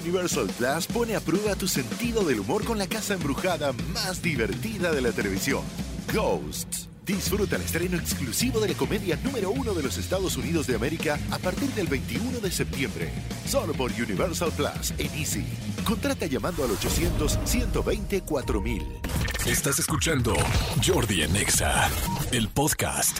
Universal Plus pone a prueba tu sentido del humor con la casa embrujada más divertida de la televisión, Ghosts. Disfruta el estreno exclusivo de la comedia número uno de los Estados Unidos de América a partir del 21 de septiembre. Solo por Universal Plus en Easy. Contrata llamando al 800-120-4000. Estás escuchando Jordi Anexa, el podcast.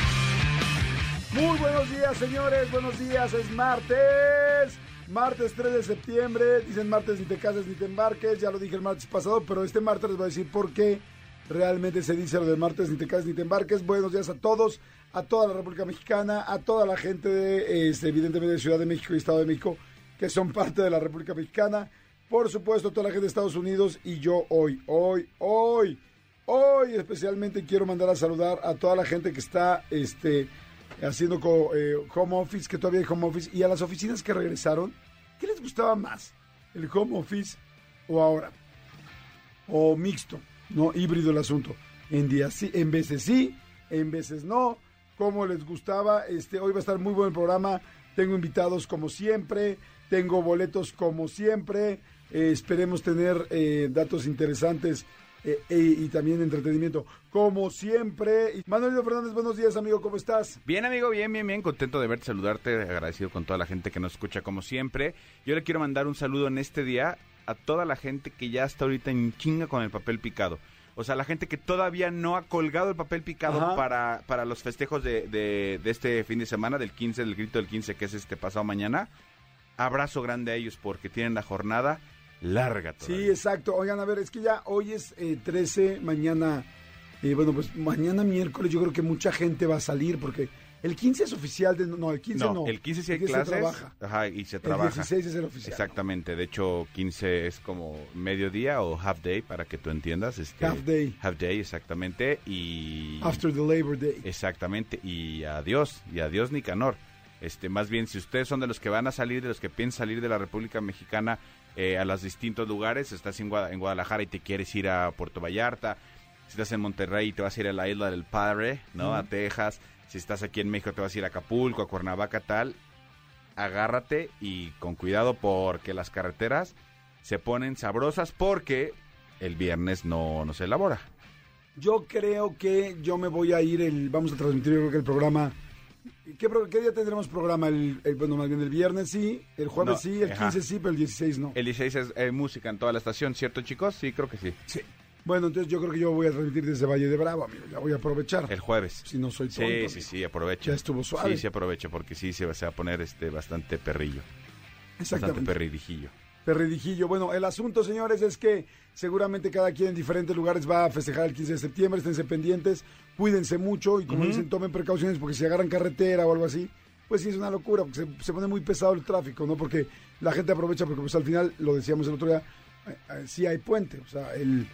Muy buenos días, señores. Buenos días. Es martes. Martes 3 de septiembre. Dicen martes ni te cases ni te embarques. Ya lo dije el martes pasado, pero este martes les voy a decir por qué realmente se dice lo del martes ni te cases ni te embarques. Buenos días a todos, a toda la República Mexicana, a toda la gente de, este, evidentemente, de Ciudad de México y Estado de México, que son parte de la República Mexicana. Por supuesto, toda la gente de Estados Unidos y yo hoy, hoy, hoy, hoy especialmente quiero mandar a saludar a toda la gente que está, este haciendo eh, home office, que todavía hay home office, y a las oficinas que regresaron, ¿qué les gustaba más? ¿El home office o ahora? O mixto, ¿no? Híbrido el asunto. En días sí, en veces sí, en veces no. ¿Cómo les gustaba? Este, hoy va a estar muy buen programa. Tengo invitados como siempre, tengo boletos como siempre. Eh, esperemos tener eh, datos interesantes eh, eh, y también entretenimiento, como siempre. Manuelito Fernández, buenos días, amigo, ¿cómo estás? Bien, amigo, bien, bien, bien, contento de verte, saludarte, agradecido con toda la gente que nos escucha como siempre. Yo le quiero mandar un saludo en este día a toda la gente que ya está ahorita en chinga con el papel picado. O sea, la gente que todavía no ha colgado el papel picado para, para los festejos de, de, de, este fin de semana, del 15, del grito del 15, que es este pasado mañana. Abrazo grande a ellos porque tienen la jornada larga todavía. Sí, exacto. Oigan, a ver, es que ya hoy es 13, eh, mañana, eh, bueno, pues mañana miércoles yo creo que mucha gente va a salir porque el 15 es oficial, de, no, el 15 no. El 15 sí hay clases. Se trabaja. Ajá, y se trabaja. El 16 es el oficial. Exactamente, de hecho 15 es como mediodía o half day para que tú entiendas. Este, half day. Half day, exactamente, y... After the Labor Day. Exactamente, y adiós, y adiós Nicanor. Este, más bien, si ustedes son de los que van a salir, de los que piensan salir de la República Mexicana eh, a los distintos lugares. Estás en, Guadalajara y te quieres ir a Puerto Vallarta. Si estás en Monterrey te vas a ir a la isla del Padre, ¿no? A Texas. Si estás aquí en México te vas a ir a Acapulco, a Cuernavaca, tal. Agárrate y con cuidado porque las carreteras se ponen sabrosas porque el viernes no, no se elabora. Yo creo que yo me voy a ir el, vamos a transmitir yo creo que el programa ¿Qué, ¿Qué, día tendremos programa? El, bueno, más bien el viernes sí, el jueves sí, el 15 sí, pero el 16 no. El 16 es eh, música en toda la estación, ¿cierto, chicos? Sí, creo que sí. Sí. Bueno, entonces yo creo que yo voy a transmitir desde Valle de Bravo, amigo. Ya voy a aprovechar. El jueves. Si no soy tonto. Sí, sí, sí, aprovecha. Ya estuvo suave. Sí, sí, aprovecha porque sí se va, a poner este bastante perrillo. Exactamente. Bastante perridijillo. Perridijillo. Bueno, el asunto, señores, es que seguramente cada quien en diferentes lugares va a festejar el 15 de septiembre. Esténse pendientes, cuídense mucho y como dicen, tomen precauciones porque si agarran carretera o algo así, pues sí es una locura, porque se, pone muy pesado el tráfico, ¿no? Porque la gente aprovecha, porque pues al final, lo decíamos el otro día, eh, eh, sí hay puente, o sea, el,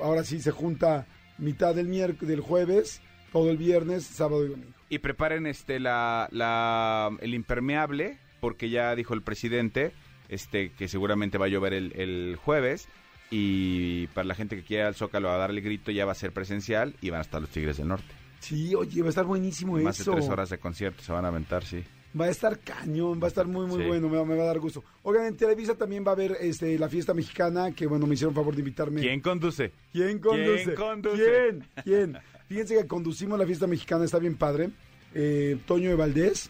ahora sí se junta mitad del miércoles, del jueves, todo el viernes, sábado y domingo. Y preparen este la, la el impermeable, porque ya dijo el presidente, este que seguramente va a llover el, el jueves. Y para la gente que quiera al Zócalo a dar el grito ya va a ser presencial y van a estar los Tigres del Norte. Sí, oye, va a estar buenísimo eso. Más de tres horas de concierto se van a aventar, sí. Va a estar cañón, va a estar muy, muy bueno, me va, a dar gusto. Oigan, en Televisa también va a haber este, la fiesta mexicana, que bueno, me hicieron favor de invitarme. ¿Quién conduce? ¿Quién conduce? ¿Quién conduce? ¿Quién? ¿Quién? Fíjense que conducimos la fiesta mexicana, está bien padre. Eh, Toño de Valdés,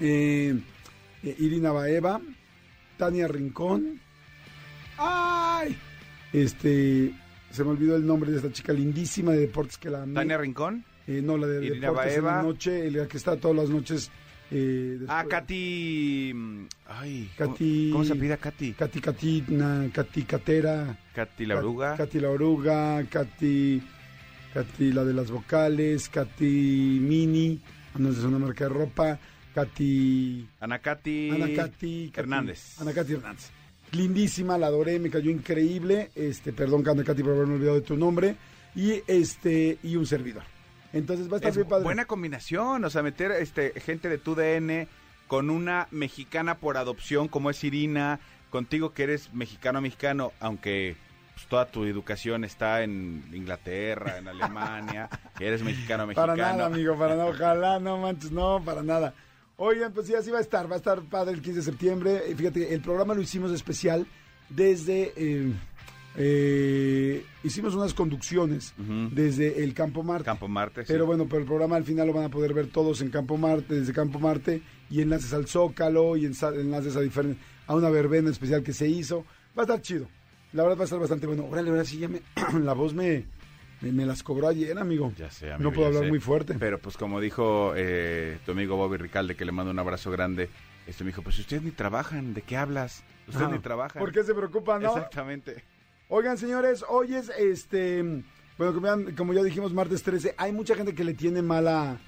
eh, eh, Irina Baeva, Tania Rincón. ¡Ay! Este, se me olvidó el nombre de esta chica lindísima de deportes que la ¿Tania Rincón? Eh, no, la de deportes en la noche, la que está todas las noches. Eh, ah, Katy. Ay, Katy, ¿cómo, se pide Katy? Katy Katina, Katy Catera. Katy la oruga. Katy la oruga, Katy. Katy la de las vocales, Katy Mini, no es una marca de ropa, Katy. Ana Katy. Ana Katy, Hernández. Ana Katy Hernández lindísima, la adoré, me cayó increíble. Este, perdón, Katy, por haberme olvidado de tu nombre. Y este, y un servidor. Entonces va a estar bien padre. Buena combinación, o sea, meter este gente de tu DN con una mexicana por adopción como es Irina, contigo que eres mexicano mexicano, aunque pues, toda tu educación está en Inglaterra, en Alemania, que eres mexicano mexicano. Para nada, amigo, para nada, ojalá, no manches, no, para nada. Oigan, pues sí, así va a estar. Va a estar padre el 15 de septiembre. Fíjate, el programa lo hicimos especial desde... eh, eh, hicimos unas conducciones desde el Campo Marte. Campo Marte, sí. Pero bueno, pero el programa al final lo van a poder ver todos en Campo Marte, desde Campo Marte, y enlaces al Zócalo, y enlaces a, diferen- a una verbena especial que se hizo. Va a estar chido. La verdad va a estar bastante bueno. Órale, ahora sí ya me, la voz me, me, me las cobró ayer, amigo. Ya sé, amigo, No puedo hablar sé. muy fuerte. Pero pues como dijo eh, tu amigo Bobby Ricalde, que le mando un abrazo grande, este me dijo, pues ustedes ni trabajan, ¿de qué hablas? Ustedes Ah, ni trabajan. ¿Por qué se preocupan, no? Exactamente. Oigan, señores, hoy es este. Bueno, como ya, dijimos, martes 13. Hay mucha gente que le tiene mala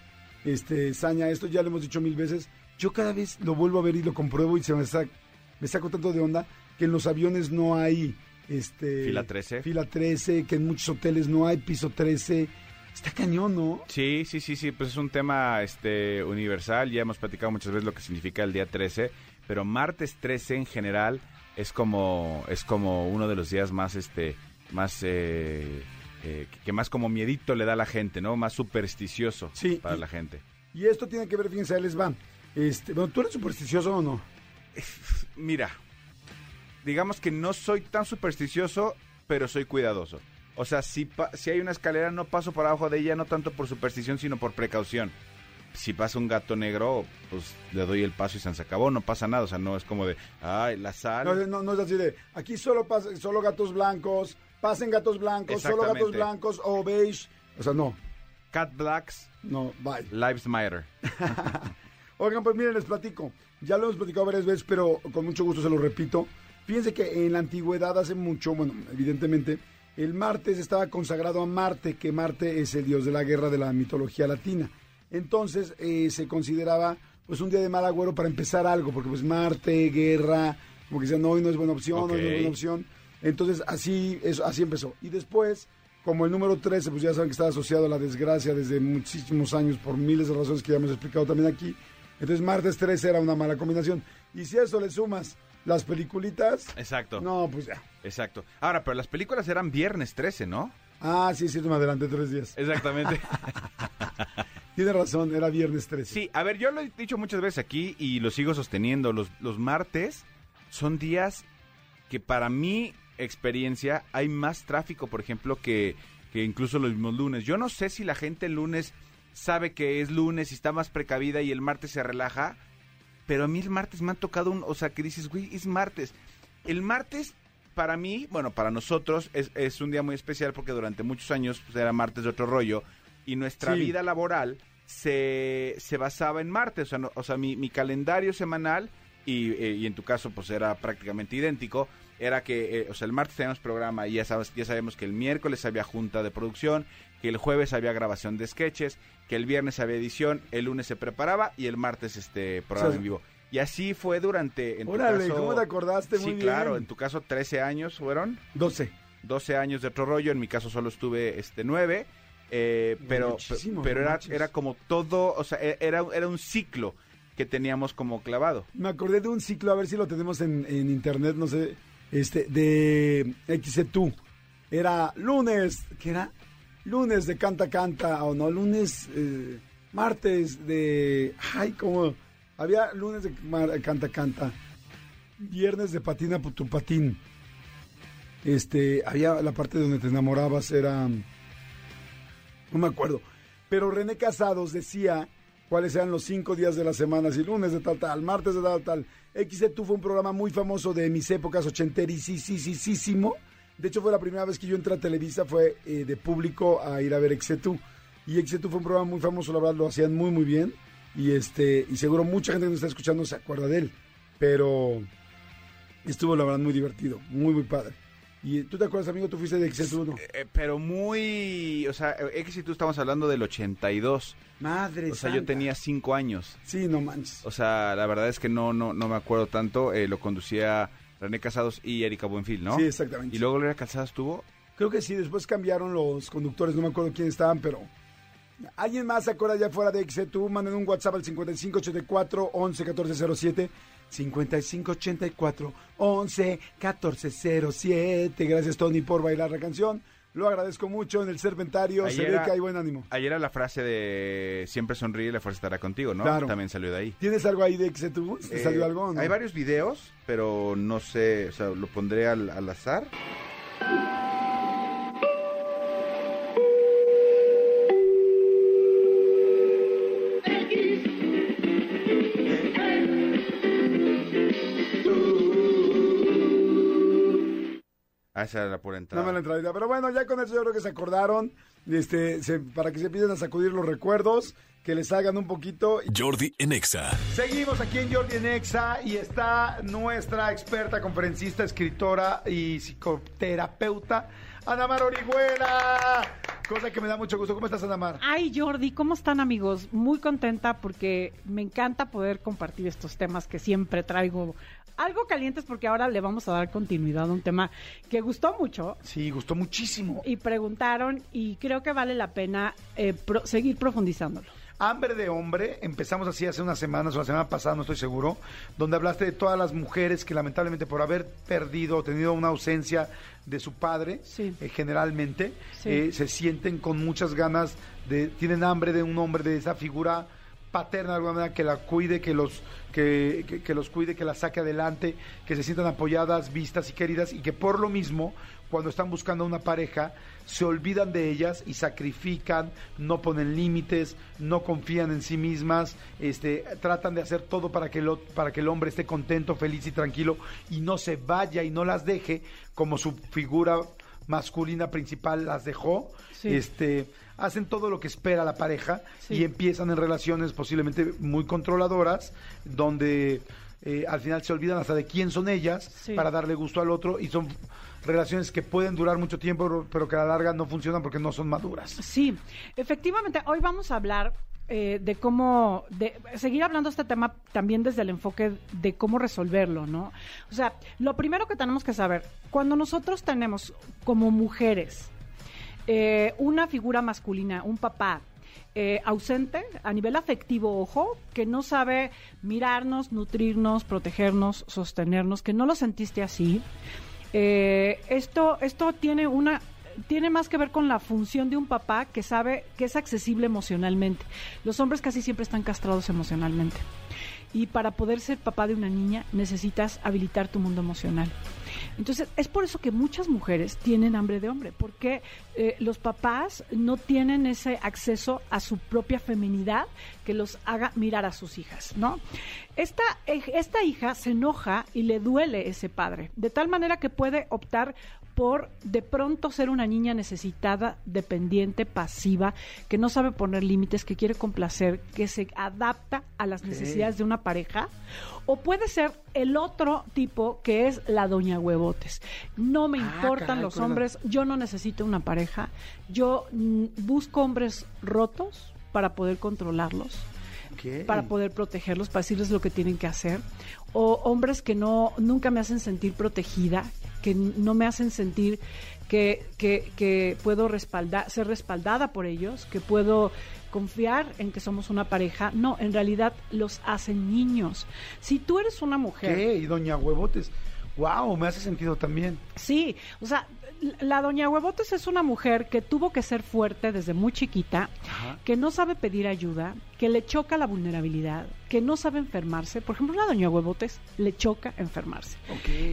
este, saña a esto, ya lo hemos dicho mil veces. Yo cada vez lo vuelvo a ver y lo compruebo y se me saco tanto de onda que en los aviones no hay. Este, Fila 13. Fila 13, que en muchos hoteles no hay piso 13. Está cañón, ¿no? Sí, sí, sí, sí, pues es un tema este universal, ya hemos platicado muchas veces lo que significa el día 13, pero martes 13 en general es como es como uno de los días más este más eh, eh, que más como miedito le da a la gente, ¿no? Más supersticioso Sí, para y- la gente. Y esto tiene que ver, fíjense, les va. Este, bueno, ¿tú eres supersticioso o no? Mira, digamos que no soy tan supersticioso, pero soy cuidadoso. O sea, si, pa- si hay una escalera, no paso por abajo de ella, no tanto por superstición, sino por precaución. Si pasa un gato negro, pues le doy el paso y se acabó, no pasa nada. O sea, no es como de, ay, la sal. No, no, no es así de, aquí solo pasa, solo gatos blancos, pasen gatos blancos, solo gatos blancos o beige. O sea, no, Cat Blacks, no, bye. Lives Matter. Oigan, pues miren, les platico. Ya lo hemos platicado varias veces, pero con mucho gusto se lo repito. Fíjense que en la antigüedad, hace mucho, bueno, evidentemente, el martes estaba consagrado a Marte, que Marte es el dios de la guerra de la mitología latina. Entonces eh, se consideraba pues un día de mal agüero para empezar algo, porque pues Marte, guerra, como que decían, no, hoy no es buena opción, hoy no es buena opción. Entonces así, eso, así empezó. Y después, como el número 13, pues ya saben que está asociado a la desgracia desde muchísimos años por miles de razones que ya hemos explicado también aquí. Entonces martes 13 era una mala combinación. Y si a eso le sumas las peliculitas, Exacto. no, pues ya. Exacto. Ahora, pero las películas eran viernes 13, ¿no? Ah, sí, sí, me adelanté tres días. Exactamente. Tiene razón, era viernes 13. Sí, a ver, yo lo he dicho muchas veces aquí y lo sigo sosteniendo. Los, los martes son días que para mi experiencia hay más tráfico, por ejemplo, que, que incluso los mismos lunes. Yo no sé si la gente el lunes sabe que es lunes y está más precavida y el martes se relaja, pero a mí el martes me han tocado un, o sea, que dices, güey, es martes. El martes, para mí, bueno, para nosotros es, es un día muy especial porque durante muchos años pues, era martes de otro rollo y nuestra Sí. vida laboral se, se basaba en martes, o sea, no- o sea mi, mi calendario semanal y, eh, y en tu caso pues era prácticamente idéntico, era que, eh, o sea, el martes teníamos programa y ya, sabes, ya sabemos que el miércoles había junta de producción, que el jueves había grabación de sketches, que el viernes había edición, el lunes se preparaba y el martes este programa O sea, en vivo. Y así fue durante, en tu Órale, caso- ¿cómo te acordaste? Sí, Muy bien. claro, en tu caso 13 años fueron, 12. 12 años de otro rollo, en mi caso solo estuve este 9, eh, pero, Muchísimo, pero era, manches. era como todo, o sea, e- era, era un ciclo que teníamos como clavado. Me acordé de un ciclo, a ver si lo tenemos en, en internet, no sé, este, de XC2. Era lunes, ¿qué era? Lunes de Canta Canta, o no, lunes, eh, martes de, ay, como, había lunes de Canta Canta, viernes de Patina tu Patín. Este, había la parte donde te enamorabas, era, no me acuerdo. Pero René Casados decía cuáles eran los cinco días de la semana, si lunes de tal tal, martes de tal tal. XC2 fue un programa muy famoso de mis épocas ochenterísimo. De hecho, fue la primera vez que yo entré a Televisa, fue eh, de público a ir a ver XC2. Y XC2 fue un programa muy famoso, la verdad, lo hacían muy, muy bien. Y este y seguro mucha gente que nos está escuchando se acuerda de él. Pero estuvo, la verdad, muy divertido, muy, muy padre. ¿Y tú te acuerdas, amigo? ¿Tú fuiste de XC2? ¿no? Eh, pero muy, o sea, X y tú estamos hablando del 82, Madre o sea, yo tenía 5 años. Sí, no manches. O sea, la verdad es que no, no, no me acuerdo tanto, eh, lo conducía René Casados y Erika Buenfil, ¿no? Sí, exactamente. Y luego Gloria Casados tuvo, Creo que sí, después cambiaron los conductores, no me acuerdo quién estaban, pero... ¿Alguien más se acuerda ya fuera de XC2? Manden un WhatsApp al 5584 11 1407. 5584 11 1407. Gracias, Tony, por bailar la canción. Lo agradezco mucho en el Serpentario. Ahí se ve que hay buen ánimo. Ayer era la frase de siempre sonríe y la fuerza estará contigo, ¿no? Claro. También salió de ahí. ¿Tienes algo ahí de que se tuvo? ¿Te Eh, salió algo? no? Hay varios videos, pero no sé, o sea, lo pondré al, al azar. Ah, esa era la pura entrada. Dame la entradita. Pero bueno, ya con eso yo creo que se acordaron. Este, se- para que se empiecen a sacudir los recuerdos, que les hagan un poquito. Jordi en Exa. Seguimos aquí en Jordi en Exa y está nuestra experta, conferencista, escritora y psicoterapeuta, Ana Mar Orihuela. Cosa que me da mucho gusto. ¿Cómo estás, Ana Mar? Ay, Jordi, ¿cómo están amigos? Muy contenta porque me encanta poder compartir estos temas que siempre traigo algo calientes porque ahora le vamos a dar continuidad a un tema que gustó mucho Sí, gustó muchísimo. y preguntaron y creo que vale la pena eh, pro- seguir profundizándolo. Hambre de hombre, empezamos así hace unas semanas o la semana pasada, no estoy seguro, donde hablaste de todas las mujeres que lamentablemente por haber perdido o tenido una ausencia de su padre, Sí. eh, generalmente, Sí. eh, se sienten con muchas ganas de, tienen hambre de un hombre, de esa figura paterna de alguna manera que la cuide, que los que, que- que los cuide, que la saque adelante, que se sientan apoyadas, vistas y queridas y que por lo mismo cuando están buscando una pareja se olvidan de ellas y sacrifican, no ponen límites, no confían en sí mismas, este, tratan de hacer todo para que, lo, para que el hombre esté contento, feliz y tranquilo y no se vaya y no las deje como su figura masculina principal las dejó. Sí. Este, hacen todo lo que espera la pareja Sí. y empiezan en relaciones posiblemente muy controladoras, donde eh, al final se olvidan hasta de quién son ellas Sí. para darle gusto al otro y son relaciones que pueden durar mucho tiempo, pero- que a la larga no funcionan porque no son maduras. Sí, efectivamente, hoy vamos a hablar eh, de cómo, de seguir hablando este tema también desde el enfoque de cómo resolverlo, ¿no? O sea, lo primero que tenemos que saber, cuando nosotros tenemos como mujeres eh, una figura masculina, un papá, eh, ausente a nivel afectivo, ojo, que no sabe mirarnos, nutrirnos, protegernos, sostenernos, que no lo sentiste así. Eh, esto, esto tiene una tiene más que ver con la función de un papá que sabe que es accesible emocionalmente. Los hombres casi siempre están castrados emocionalmente. Y para poder ser papá de una niña necesitas habilitar tu mundo emocional. Entonces, es por eso que muchas mujeres tienen hambre de hombre, porque eh, los papás no tienen ese acceso a su propia feminidad que los haga mirar a sus hijas, ¿no? Esta, eh, esta hija se enoja y le duele ese padre, de tal manera que puede optar por de pronto ser una niña necesitada, dependiente, pasiva, que no sabe poner límites, que quiere complacer, que se adapta a las necesidades de una pareja, o puede ser el otro tipo que es la doña huevotes. No me Ah, importan caray, los ¿cuál es la- hombres, yo no necesito una pareja, yo mm, busco hombres rotos para poder controlarlos para poder protegerlos, para decirles lo que tienen que hacer, o hombres que no nunca me hacen sentir protegida, que no me hacen sentir que, que, que puedo respaldar, ser respaldada por ellos, que puedo confiar en que somos una pareja. No, en realidad los hacen niños. Si tú eres una mujer ¿Qué? Y Doña Huevotes. Wow, me hace sentido también. Sí, o sea, la doña Huevotes es una mujer que tuvo que ser fuerte desde muy chiquita, Ajá. que no sabe pedir ayuda, que le choca la vulnerabilidad, que no sabe enfermarse. Por ejemplo, la doña Huevotes le choca enfermarse.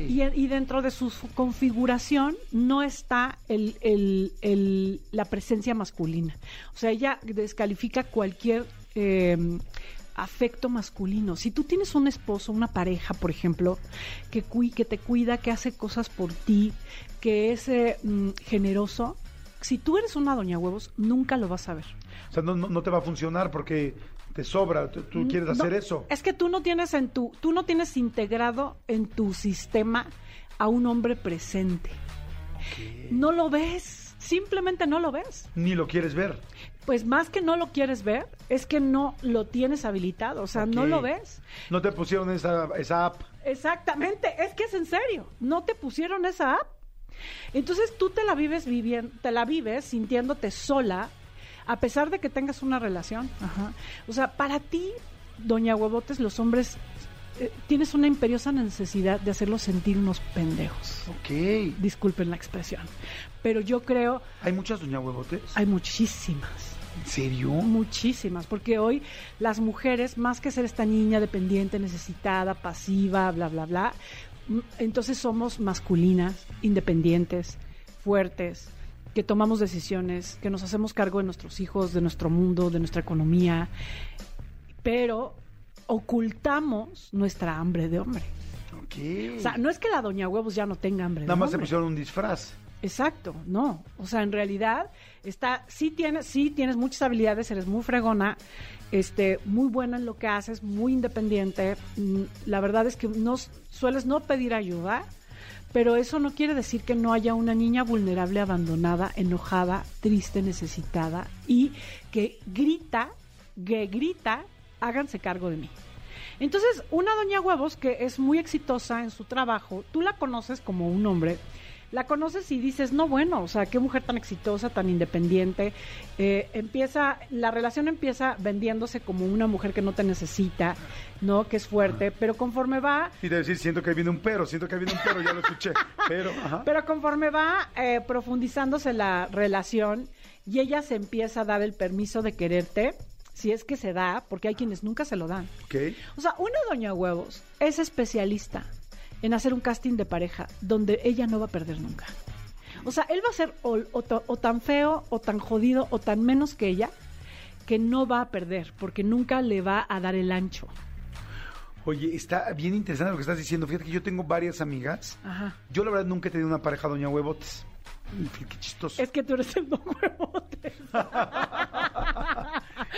Y, y dentro de su su configuración no está el, el- el- la presencia masculina. O sea, ella descalifica cualquier eh, afecto masculino. Si tú tienes un esposo, una pareja, por ejemplo, que, cui- que te cuida, que hace cosas por ti, que es eh, mm, generoso, si tú eres una doña huevos, nunca lo vas a ver. O sea, no, no, no te va a funcionar porque te sobra. Tú, tú quieres hacer eso. Es que tú no tienes en tu, tú no tienes integrado en tu sistema a un hombre presente. No lo ves, simplemente no lo ves. Ni lo quieres ver. Pues más que no lo quieres ver, es que no lo tienes habilitado, o sea, no lo ves. No te pusieron esa, esa app. Exactamente, es que es en serio, no te pusieron esa app. Entonces tú te la vives viviendo, te la vives sintiéndote sola, a pesar de que tengas una relación. Ajá. O sea, para ti, doña Huevotes, los hombres eh, tienes una imperiosa necesidad de hacerlos sentir unos pendejos. Ok. Disculpen la expresión. Pero yo creo, ¿Hay muchas doña huevotes? hay muchísimas. ¿En serio? Muchísimas, porque hoy las mujeres, más que ser esta niña dependiente, necesitada, pasiva, bla, bla, bla, entonces somos masculinas, independientes, fuertes, que tomamos decisiones, que nos hacemos cargo de nuestros hijos, de nuestro mundo, de nuestra economía, pero ocultamos nuestra hambre de hombre. O sea, no es que la doña huevos ya no tenga hambre Nada de más se pusieron un disfraz. Exacto, no. O sea, en realidad está, sí tienes, sí tienes muchas habilidades, eres muy fregona, este, muy buena en lo que haces, muy independiente. Mm, La verdad es que no sueles no pedir ayuda, pero eso no quiere decir que no haya una niña vulnerable, abandonada, enojada, triste, necesitada y que grita, que grita, háganse cargo de mí. Entonces, una doña huevos que es muy exitosa en su trabajo, tú la conoces como un hombre, la conoces y dices, no, bueno, o sea, qué mujer tan exitosa, tan independiente. Eh, empieza, la relación empieza vendiéndose como una mujer que no te necesita, ¿no? Que es fuerte, pero conforme va Y de decir, siento que viene un perro, siento que viene un perro, ya lo escuché. Pero, ajá. Pero conforme va eh, profundizándose la relación y ella se empieza a dar el permiso de quererte, si es que se da, porque hay quienes nunca se lo dan. O sea, una doña huevos es especialista en hacer un casting de pareja donde ella no va a perder nunca. O sea, él va a ser o, o ta- o tan feo, o tan jodido, o tan menos que ella, que no va a perder, porque nunca le va a dar el ancho. Oye, está bien interesante lo que estás diciendo. Fíjate que yo tengo varias amigas. Ajá. Yo la verdad nunca he tenido una pareja doña huevotes. Qué chistoso. Es que tú eres el don huevote.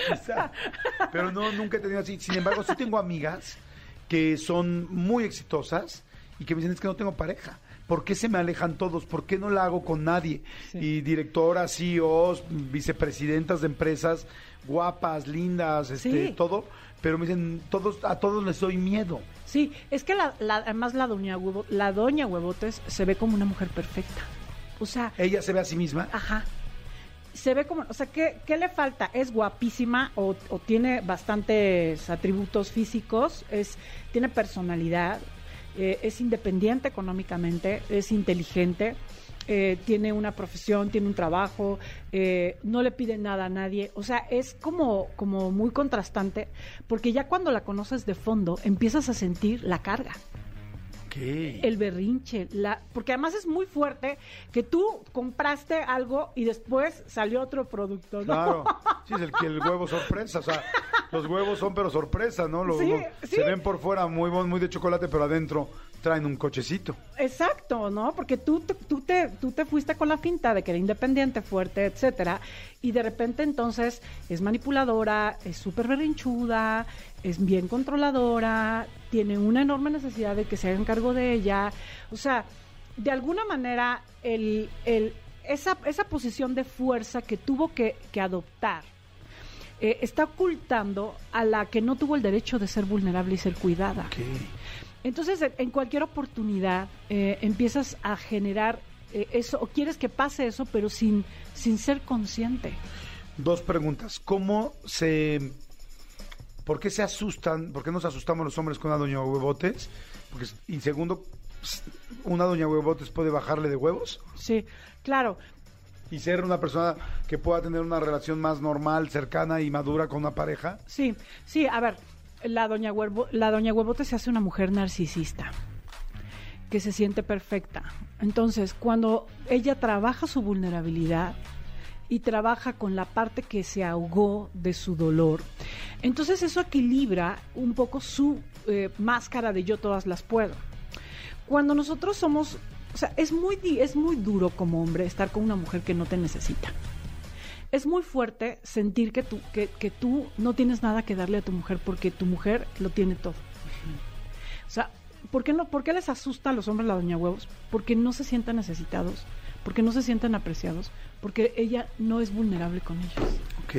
Quizá. Pero no, nunca he tenido así. Sin embargo, sí tengo amigas que son muy exitosas y que me dicen es que no tengo pareja. ¿Por qué se me alejan todos? ¿Por qué no la hago con nadie? Sí. Y directoras, CEOs, vicepresidentas de empresas, guapas, lindas, este, Sí. todo. Pero me dicen, todos, a todos les doy miedo. Sí, es que la, la- además la doña, Huevo- la doña Huevotes se ve como una mujer perfecta. O sea, Ella se ve a sí misma. ajá. Se ve como, o sea, ¿qué, qué le falta? Es guapísima o, o tiene bastantes atributos físicos, es, tiene personalidad, eh, es independiente económicamente, es inteligente, eh, tiene una profesión, tiene un trabajo, eh, no le pide nada a nadie. O sea, es como, como muy contrastante, porque ya cuando la conoces de fondo, empiezas a sentir la carga El berrinche, la, porque además es muy fuerte que tú compraste algo y después salió otro producto, ¿no? Claro, sí, es el que el huevo sorpresa, o sea, los huevos son pero sorpresa, ¿no? Los- Sí, los- sí. Se ven por fuera muy bon- muy de chocolate, pero adentro traen un cochecito. Exacto, ¿no? Porque tú, te- tú, te, tú te fuiste con la finta de que era independiente, fuerte, etcétera, y de repente entonces es manipuladora, es súper berrinchuda, es bien controladora, tiene una enorme necesidad de que se hagan cargo de ella. O sea, de alguna manera, el, el, esa, esa posición de fuerza que tuvo que, que adoptar eh, está ocultando a la que no tuvo el derecho de ser vulnerable y ser cuidada. Entonces, en- en cualquier oportunidad eh, empiezas a generar eh, eso, o quieres que pase eso, pero sin, sin ser consciente. Dos preguntas. ¿Cómo se... ¿Por qué se asustan? ¿Por qué nos asustamos los hombres con una doña huevotes? Porque, y segundo, ¿una doña huevotes puede bajarle de huevos? Sí, claro. Y ser una persona que pueda tener una relación más normal, cercana y madura con una pareja. Sí, sí, a ver, la doña, Huervo, la doña Huevote se hace una mujer narcisista, que se siente perfecta. Entonces, cuando ella trabaja su vulnerabilidad y trabaja con la parte que se ahogó de su dolor, entonces eso equilibra un poco su eh, máscara de yo todas las puedo. Cuando nosotros somos, o sea, es muy, es muy duro como hombre estar con una mujer que no te necesita es muy fuerte sentir que tú, que, que tú no tienes nada que darle a tu mujer porque tu mujer lo tiene todo. O sea, ¿por qué, no, ¿por qué les asusta a los hombres la doña huevos? Porque no se sienten necesitados, porque no se sienten apreciados, porque ella no es vulnerable con ellos, Ok.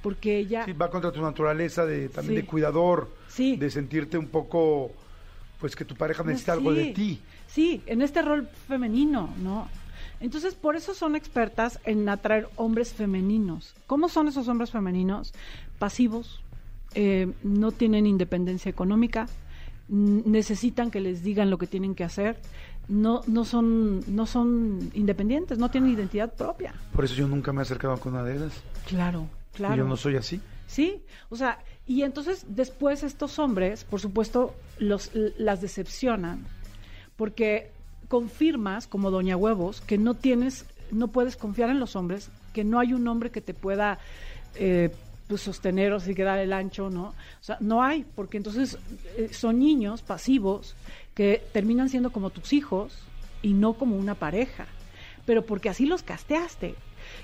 porque ella... Sí, va contra tu naturaleza de también Sí. de cuidador, Sí. de sentirte un poco, pues que tu pareja necesita algo de Sí, ti. Sí, en este rol femenino, ¿no? Entonces, por eso son expertas en atraer hombres femeninos. ¿Cómo son esos hombres femeninos? Pasivos, eh, no tienen independencia económica, necesitan que les digan lo que tienen que hacer, no, no, son, no son independientes, no tienen identidad propia. Por eso yo nunca me he acercado con una de esas. Claro, claro. Y yo no soy así. Sí, o sea, y entonces después estos hombres, por supuesto, los, las decepcionan, porque confirmas, como Doña Huevos, que no tienes, no puedes confiar en los hombres, que no hay un hombre que te pueda eh, pues, sostener o así que dar el ancho, ¿no? O sea, no hay, porque entonces eh, son niños pasivos que terminan siendo como tus hijos y no como una pareja, pero porque así los casteaste.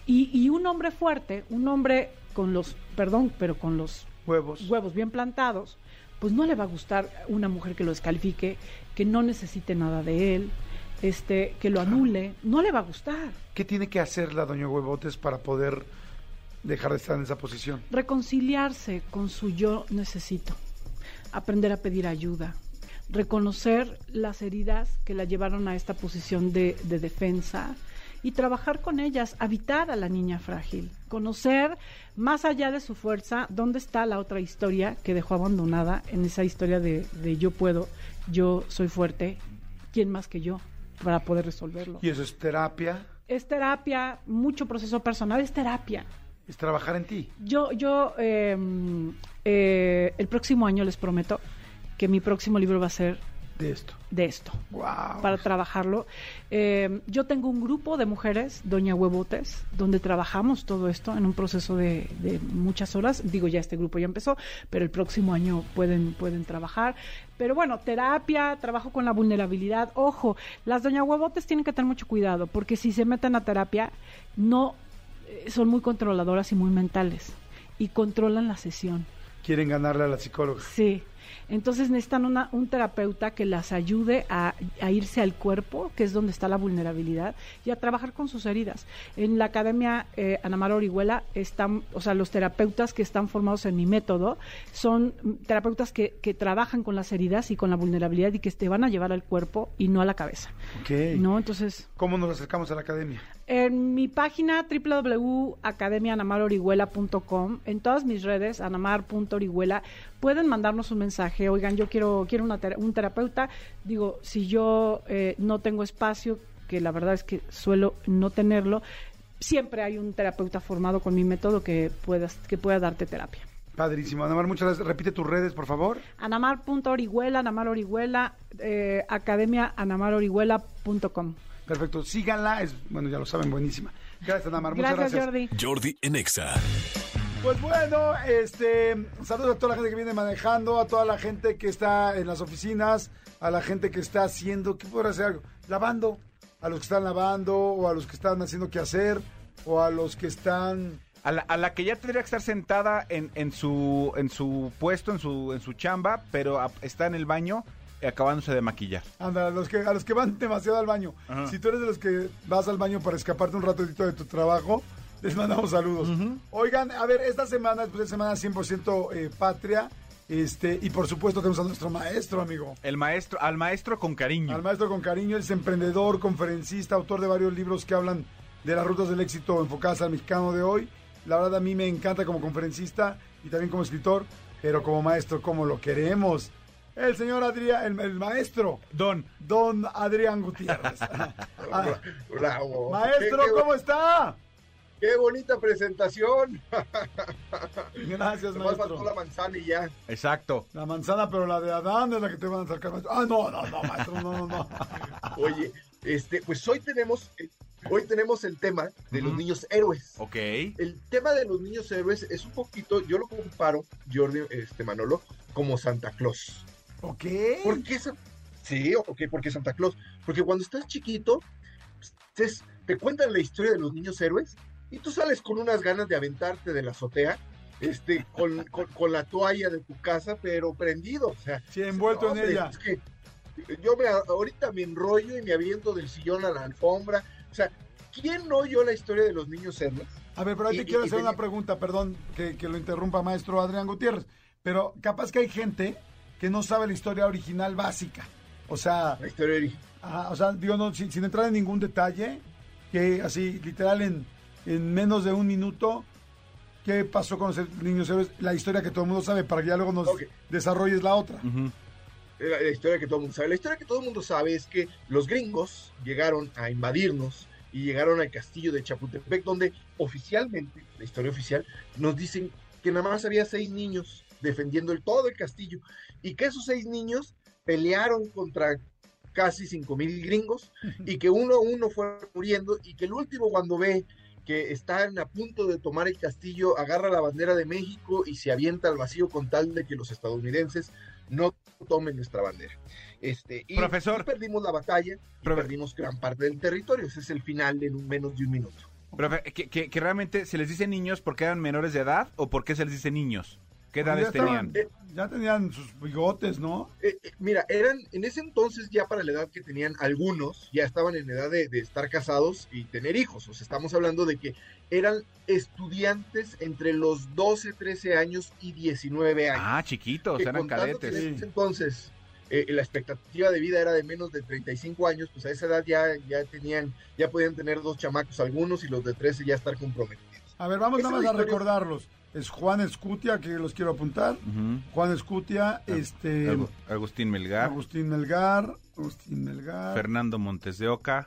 Y, y un hombre fuerte, un hombre con los, perdón, pero con los Huevos. huevos bien plantados, pues no le va a gustar una mujer que lo descalifique, que no necesite nada de él, este, que lo anule, no le va a gustar. ¿Qué tiene que hacer la doña Huevotes para poder dejar de estar en esa posición? Reconciliarse con su yo necesito, aprender a pedir ayuda, reconocer las heridas que la llevaron a esta posición de, de defensa y trabajar con ellas, habitar a la niña frágil, conocer más allá de su fuerza dónde está la otra historia que dejó abandonada en esa historia de, de yo puedo, yo soy fuerte, ¿quién más que yo para poder resolverlo? Y eso es terapia, Es terapia, mucho proceso personal, es terapia. Es trabajar en ti. Yo, yo eh, eh, el próximo año les prometo que mi próximo libro va a ser De esto. de esto, Wow. para trabajarlo. Eh, yo tengo un grupo de mujeres, Doña Huevotes, donde trabajamos todo esto en un proceso de, de muchas horas. Digo, ya este grupo ya empezó, pero el próximo año pueden, pueden trabajar. Pero bueno, terapia, trabajo con la vulnerabilidad. Ojo, las Doña Huevotes tienen que tener mucho cuidado, porque si se meten a terapia, no son muy controladoras y muy mentales y controlan la sesión. Quieren ganarle a la psicóloga. Sí. Entonces necesitan una, un terapeuta que las ayude a, a irse al cuerpo, que es donde está la vulnerabilidad, y a trabajar con sus heridas. En la Academia eh, Ana Mara Orihuela están, o sea, los terapeutas que están formados en mi método son terapeutas que, que trabajan con las heridas y con la vulnerabilidad y que te van a llevar al cuerpo y no a la cabeza. Ok. ¿No? Entonces, ¿Cómo nos acercamos a la academia? en mi página www.academianamarorihuela.com, en todas mis redes, anamar.orihuela, pueden mandarnos un mensaje, oigan, yo quiero, quiero una tera- un terapeuta, digo, si yo eh, no tengo espacio, que la verdad es que suelo no tenerlo, siempre hay un terapeuta formado con mi método que, puedas, que pueda darte terapia. Padrísimo. Anamar, muchas gracias. Repite tus redes, por favor. Anamar.orihuela, Anamar Orihuela, eh, academianamarorihuela.com. Perfecto. Síganla. Es, bueno, ya lo saben, buenísima. Gracias, Anamar. Muchas Gracias, gracias. Jordi. Jordi en Exa. Pues bueno, este, saludos a toda la gente que viene manejando, a toda la gente que está en las oficinas, a la gente que está haciendo, ¿qué podrá hacer algo? Lavando, a los que están lavando, o a los que están haciendo qué hacer, o a los que están... A la, a la que ya tendría que estar sentada en, en su en su puesto, en su en su chamba, pero a- está en el baño eh, acabándose de maquillar. Anda, a los que, a los que van demasiado al baño. Ajá. Si tú eres de los que vas al baño para escaparte un ratito de tu trabajo, les mandamos saludos. Oigan, a ver, esta semana es pues, semana 100% eh, patria, este, y por supuesto tenemos a nuestro maestro, amigo. El maestro, al maestro con cariño. Al maestro con cariño, es emprendedor, conferencista, autor de varios libros que hablan de las rutas del éxito enfocadas al mexicano de hoy. La verdad a mí me encanta como conferencista y también como escritor, pero como maestro, como lo queremos. El señor Adrián, el, el maestro, Don. don Adrián Gutiérrez. Ah, Bravo. maestro, ¿cómo está? Qué bonita presentación. Gracias, Nomás faltó maestro. la manzana y ya. Exacto. La manzana, pero la de Adán es la que te van a sacar, maestro. Ah, no, no, no, maestro, no, no, no. Oye, este, pues hoy tenemos, hoy tenemos el tema de los niños héroes. Ok. El tema de los niños héroes es un poquito, yo lo comparo, Jordi, este Manolo, como Santa Claus. Ok. ¿Por qué? Sí, ok, porque Santa Claus. Porque cuando estás chiquito, pues, te cuentan la historia de los niños héroes y tú sales con unas ganas de aventarte de la azotea, este, con, con- con la toalla de tu casa, pero prendido, o sea. Sí, envuelto en hombre, ella. es que yo me, ahorita me enrollo y me aviento del sillón a la alfombra. O sea, ¿quién no oyó la historia de los niños héroes? A ver, pero ahí te quiero y- y hacer una pregunta, perdón que, que lo interrumpa maestro Adrián Gutiérrez, pero capaz que hay gente que no sabe la historia original básica. O sea, La historia ori- ajá, o sea digo, no, sin, sin entrar en ningún detalle, que así, literal, en, en menos de un minuto, ¿qué pasó con los niños héroes? La historia que todo el mundo sabe, para que ya luego nos desarrolles la otra. Ujú. La, la historia que todo el mundo sabe. La historia que todo el mundo sabe es que los gringos llegaron a invadirnos y llegaron al castillo de Chapultepec, donde oficialmente, la historia oficial, nos dicen que nada más había seis niños defendiendo el, todo el castillo y que esos seis niños pelearon contra casi cinco mil gringos y que uno a uno fue muriendo y que el último cuando ve que están a punto de tomar el castillo, agarra la bandera de México y se avienta al vacío con tal de que los estadounidenses no tomen nuestra bandera. Este, y, Profesor. y perdimos la batalla y Profe- perdimos gran parte del territorio. Ese es el final en un menos de un minuto. Profe, que, que- que realmente se les dice niños porque eran menores de edad o porque se les dice niños. ¿Qué Ya edades estaban- tenían? Ya tenían sus bigotes, ¿no? Eh, eh, mira, eran en ese entonces ya para la edad que tenían algunos, ya estaban en edad de, de estar casados y tener hijos. O sea, estamos hablando de que eran estudiantes entre los 12, 13 años y 19 años. Ah, chiquitos, eran cadetes. en ese entonces eh, la expectativa de vida era de menos de 35 años, pues a esa edad ya, ya tenían, ya podían tener dos chamacos algunos y los de 13 ya estar comprometidos. A ver, vamos Esa nada más a historia- recordarlos. Es Juan Escutia, que los quiero apuntar. Juan Escutia, este... Agu- Agustín Melgar, Agustín Melgar, Agustín Melgar, Fernando Montes de Oca.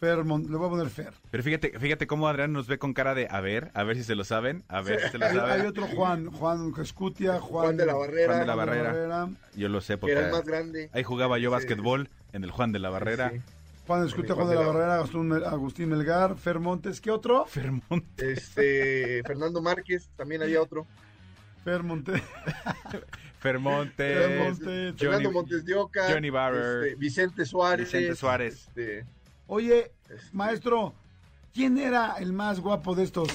Fer, Mon- le voy a poner Fer. Pero fíjate, fíjate cómo Adrián nos ve con cara de a ver, a ver si se lo saben, a ver si se lo Hay, hay saben. otro Juan, Juan Escutia, Juan, Juan de la Barrera, Juan de la Barrera. Yo lo sé que porque era el más grande. ahí jugaba yo Sí. básquetbol en el Juan de la Barrera. Sí. Juan Escutia, Juan de la Barrera, Agustín, Mel- Agustín Melgar, Fer Montes, ¿qué otro? Fermón. Este, Fernando Márquez, también había otro. Fer Montes. Fermontes. Fer Montes. Fernando Montes de Oca. Johnny Barber. este, Vicente Suárez. Vicente Suárez. este, Oye, este, maestro, ¿quién era el más guapo de estos?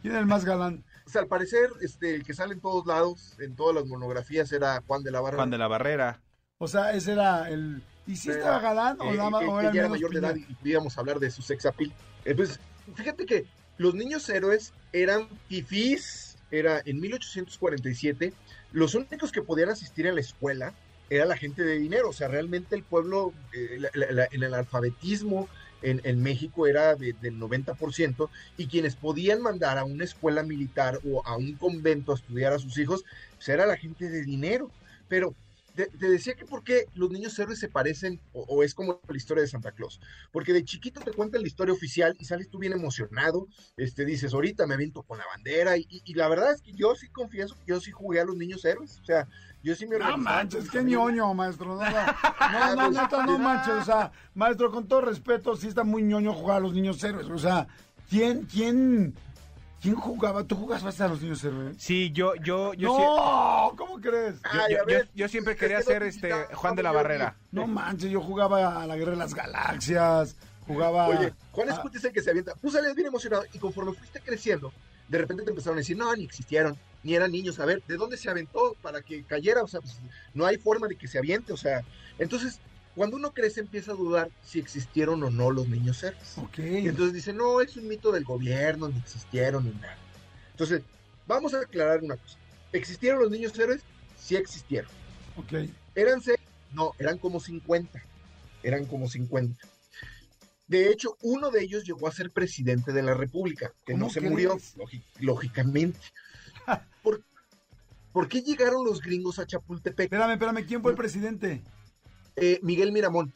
¿Quién era el más galán? O sea, al parecer, este, el que sale en todos lados, en todas las monografías, era Juan de la Barra. Juan de la Barrera. O sea, ese era el... ¿Y si estaba galán o eh, nada más que- o era era mayor de edad y podíamos hablar de su sex appeal. Eh, pues, fíjate que los niños héroes eran fifís. Era en 1847, los únicos que podían asistir a la escuela era la gente de dinero. O sea, realmente el pueblo, eh, la- la- la- en el alfabetismo en, en México era de- del 90%, y quienes podían mandar a una escuela militar o a un convento a estudiar a sus hijos, pues era la gente de dinero. Pero te, te decía que por qué los niños héroes se parecen o, o es como la historia de Santa Claus. Porque de chiquito te cuentan la historia oficial y sales tú bien emocionado. Este, dices, ahorita me aviento con la bandera. Y, y- y la verdad es que yo sí confieso que yo sí jugué a los niños héroes. O sea, yo sí me No manches, qué ñoño, maestro. No, no, no, no, no manches. O sea, maestro, con todo respeto, sí está muy ñoño jugar a los niños héroes. O sea, ¿quién, quién, quién jugaba? ¿Tú jugabas a los niños héroes? Sí, yo, yo, yo, No, ¿cómo crees? yo, Ay, yo- a ver, yo- yo siempre quería que ser te este Juan de la. Barrera. No manches, yo jugaba a la Guerra de las Galaxias, jugaba... Oye, Juan a- Escuti es el que se avienta. Tú sales bien emocionado y conforme fuiste creciendo, de repente te empezaron a decir, no, ni existieron, ni eran niños. A ver, ¿de dónde se aventó para que cayera? O sea, pues, no hay forma de que se aviente. O sea, entonces, cuando uno crece empieza a dudar si existieron o no los niños héroes. Ok. Y entonces dice, no, es un mito del gobierno, ni existieron, ni nada. Entonces, vamos a aclarar una cosa. ¿Existieron los niños héroes? Sí existieron. ok. ¿Eran seis? No, eran como 50. Eran como 50. De hecho, uno de ellos llegó a ser presidente de la República, que ¿Cómo no se murió, lógi- lógicamente. ¿Por, por qué llegaron los gringos a Chapultepec? Espérame, espérame, ¿quién fue el presidente? Eh, Miguel Miramón.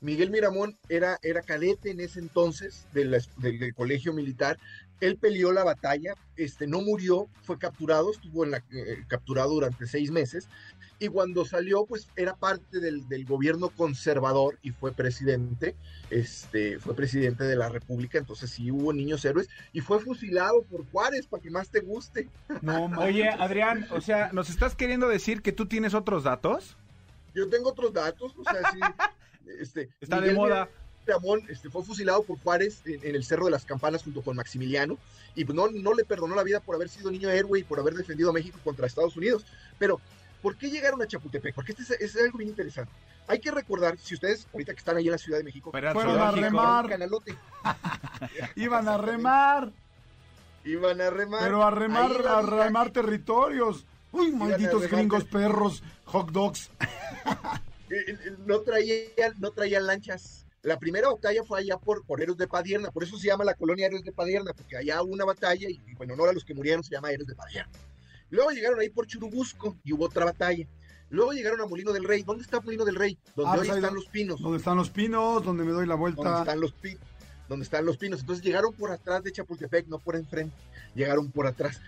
Miguel Miramón era, era cadete en ese entonces de la es- del, del colegio militar. Él peleó la batalla, este, no murió, fue capturado, estuvo en la, eh, capturado durante seis meses. Y cuando salió, pues era parte del, del gobierno conservador y fue presidente, este, fue presidente de la República. Entonces sí hubo niños héroes y fue fusilado por Juárez para que más te guste. No. Oye, Adrián, o sea, ¿nos estás queriendo decir que tú tienes otros datos? Yo tengo otros datos, o sea, sí. Este, Está de moda. Ramón este, fue fusilado por Juárez en, en el Cerro de las Campanas junto con Maximiliano y pues, no, no le perdonó la vida por haber sido niño héroe y por haber defendido a México contra Estados Unidos. Pero, ¿por qué llegaron a Chapultepec? Porque este es, es algo bien interesante. Hay que recordar, si ustedes ahorita que están ahí en la Ciudad de México, Fueron a remar. Canalote, Iban a remar, iban a remar. pero a remar, a remar territorios. Uy, malditos gringos perros, hot dogs. no traían, no traían lanchas. La primera batalla fue allá por, por Héroes de Padierna, por eso se llama la colonia Héroes de Padierna, porque allá hubo una batalla y, en honor a los que murieron se llama Héroes de Padierna. Luego llegaron ahí por Churubusco y hubo otra batalla. Luego llegaron a Molino del Rey. ¿Dónde está Molino del Rey? Donde Ah, hoy pues están do- los pinos. Donde están los pinos, donde me doy la Donde vuelta. están los pinos. Donde están los pinos. Entonces llegaron por atrás de Chapultepec, no por enfrente. Llegaron por atrás.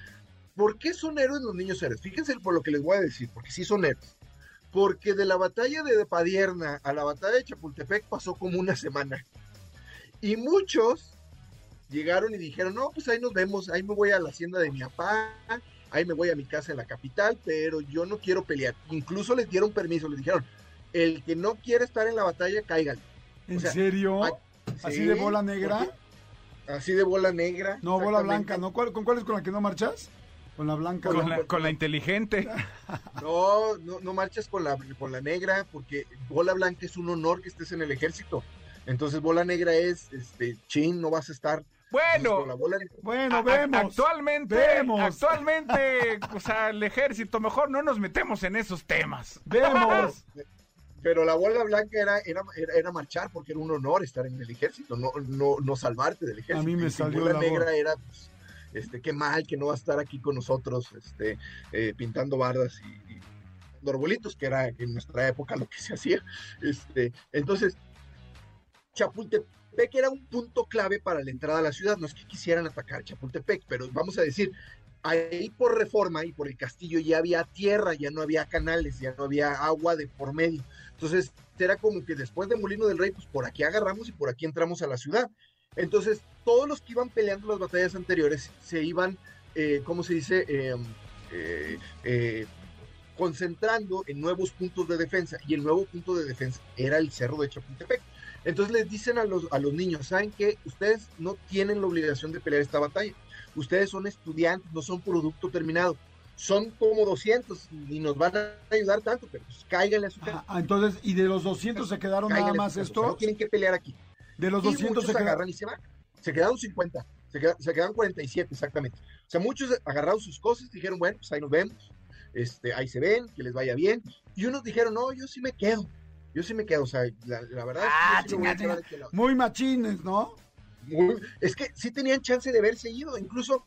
¿Por qué son héroes los niños héroes? Fíjense por lo que les voy a decir, porque sí son héroes. Porque de la batalla de Padierna a la batalla de Chapultepec pasó como una semana. Y muchos llegaron y dijeron, no, pues ahí nos vemos, ahí me voy a la hacienda de mi papá, ahí me voy a mi casa en la capital, pero yo no quiero pelear. Incluso les dieron permiso, les dijeron, el que no quiere estar en la batalla, cáiganle. ¿En o sea, serio? ¿Así Sí, de bola negra? Así de bola negra. No, bola blanca, ¿no? ¿Cuál- ¿Con cuál es con la que no marchas? Con la blanca. Con la, con la inteligente. No, no, no marchas con la, con la negra, porque bola blanca es un honor que estés en el ejército. Entonces, bola negra es, este, chin, no vas a estar. Bueno, Con la bola- Bueno, vemos. Actualmente, Vemos. actualmente, o sea, el ejército, mejor no nos metemos en esos temas. Vemos. Pero la bola blanca era, era, era, era marchar porque era un honor estar en el ejército, no, no, no salvarte del ejército. A mí me Y salió bola la negra bola. era, pues, este, qué mal que no va a estar aquí con nosotros, este, eh, pintando bardas y, y que era en nuestra época lo que se hacía. Este, entonces, Chapultepec era un punto clave para la entrada a la ciudad. No es que quisieran atacar Chapultepec, pero vamos a decir, ahí por reforma y por el castillo ya había tierra, ya no había canales, ya no había agua de por medio. Entonces, era como que después de Molino del Rey, pues por aquí agarramos y por aquí entramos a la ciudad. Entonces, todos los que iban peleando las batallas anteriores se iban, eh, ¿cómo se dice? Eh, eh, eh, concentrando en nuevos puntos de defensa. Y el nuevo punto de defensa era el cerro de Chapultepec. Entonces les dicen a los, a los niños, ¿saben qué? Ustedes no tienen la obligación de pelear esta batalla. Ustedes son estudiantes, no son producto terminado. Son como 200 y nos van a ayudar tanto, pero pues cáiganle a su casa. Ah, entonces, ¿y de los 200 se quedaron nada cáiganle más su casa. O sea, esto? no tienen que pelear aquí. De los y 200 muchos se quedaron. agarran y se van. Se quedaron 50, se, queda- se quedaron 47 exactamente. O sea, muchos agarraron sus cosas, dijeron, bueno, pues ahí nos vemos, este, ahí se ven, que les vaya bien. Y unos dijeron, no, yo sí me quedo, yo sí me quedo. O sea, la, la verdad Ah, es que yo sí me voy a chinga, quedar de aquel lado. Muy machines, ¿no? Muy- es que sí tenían chance de haberse ido. Incluso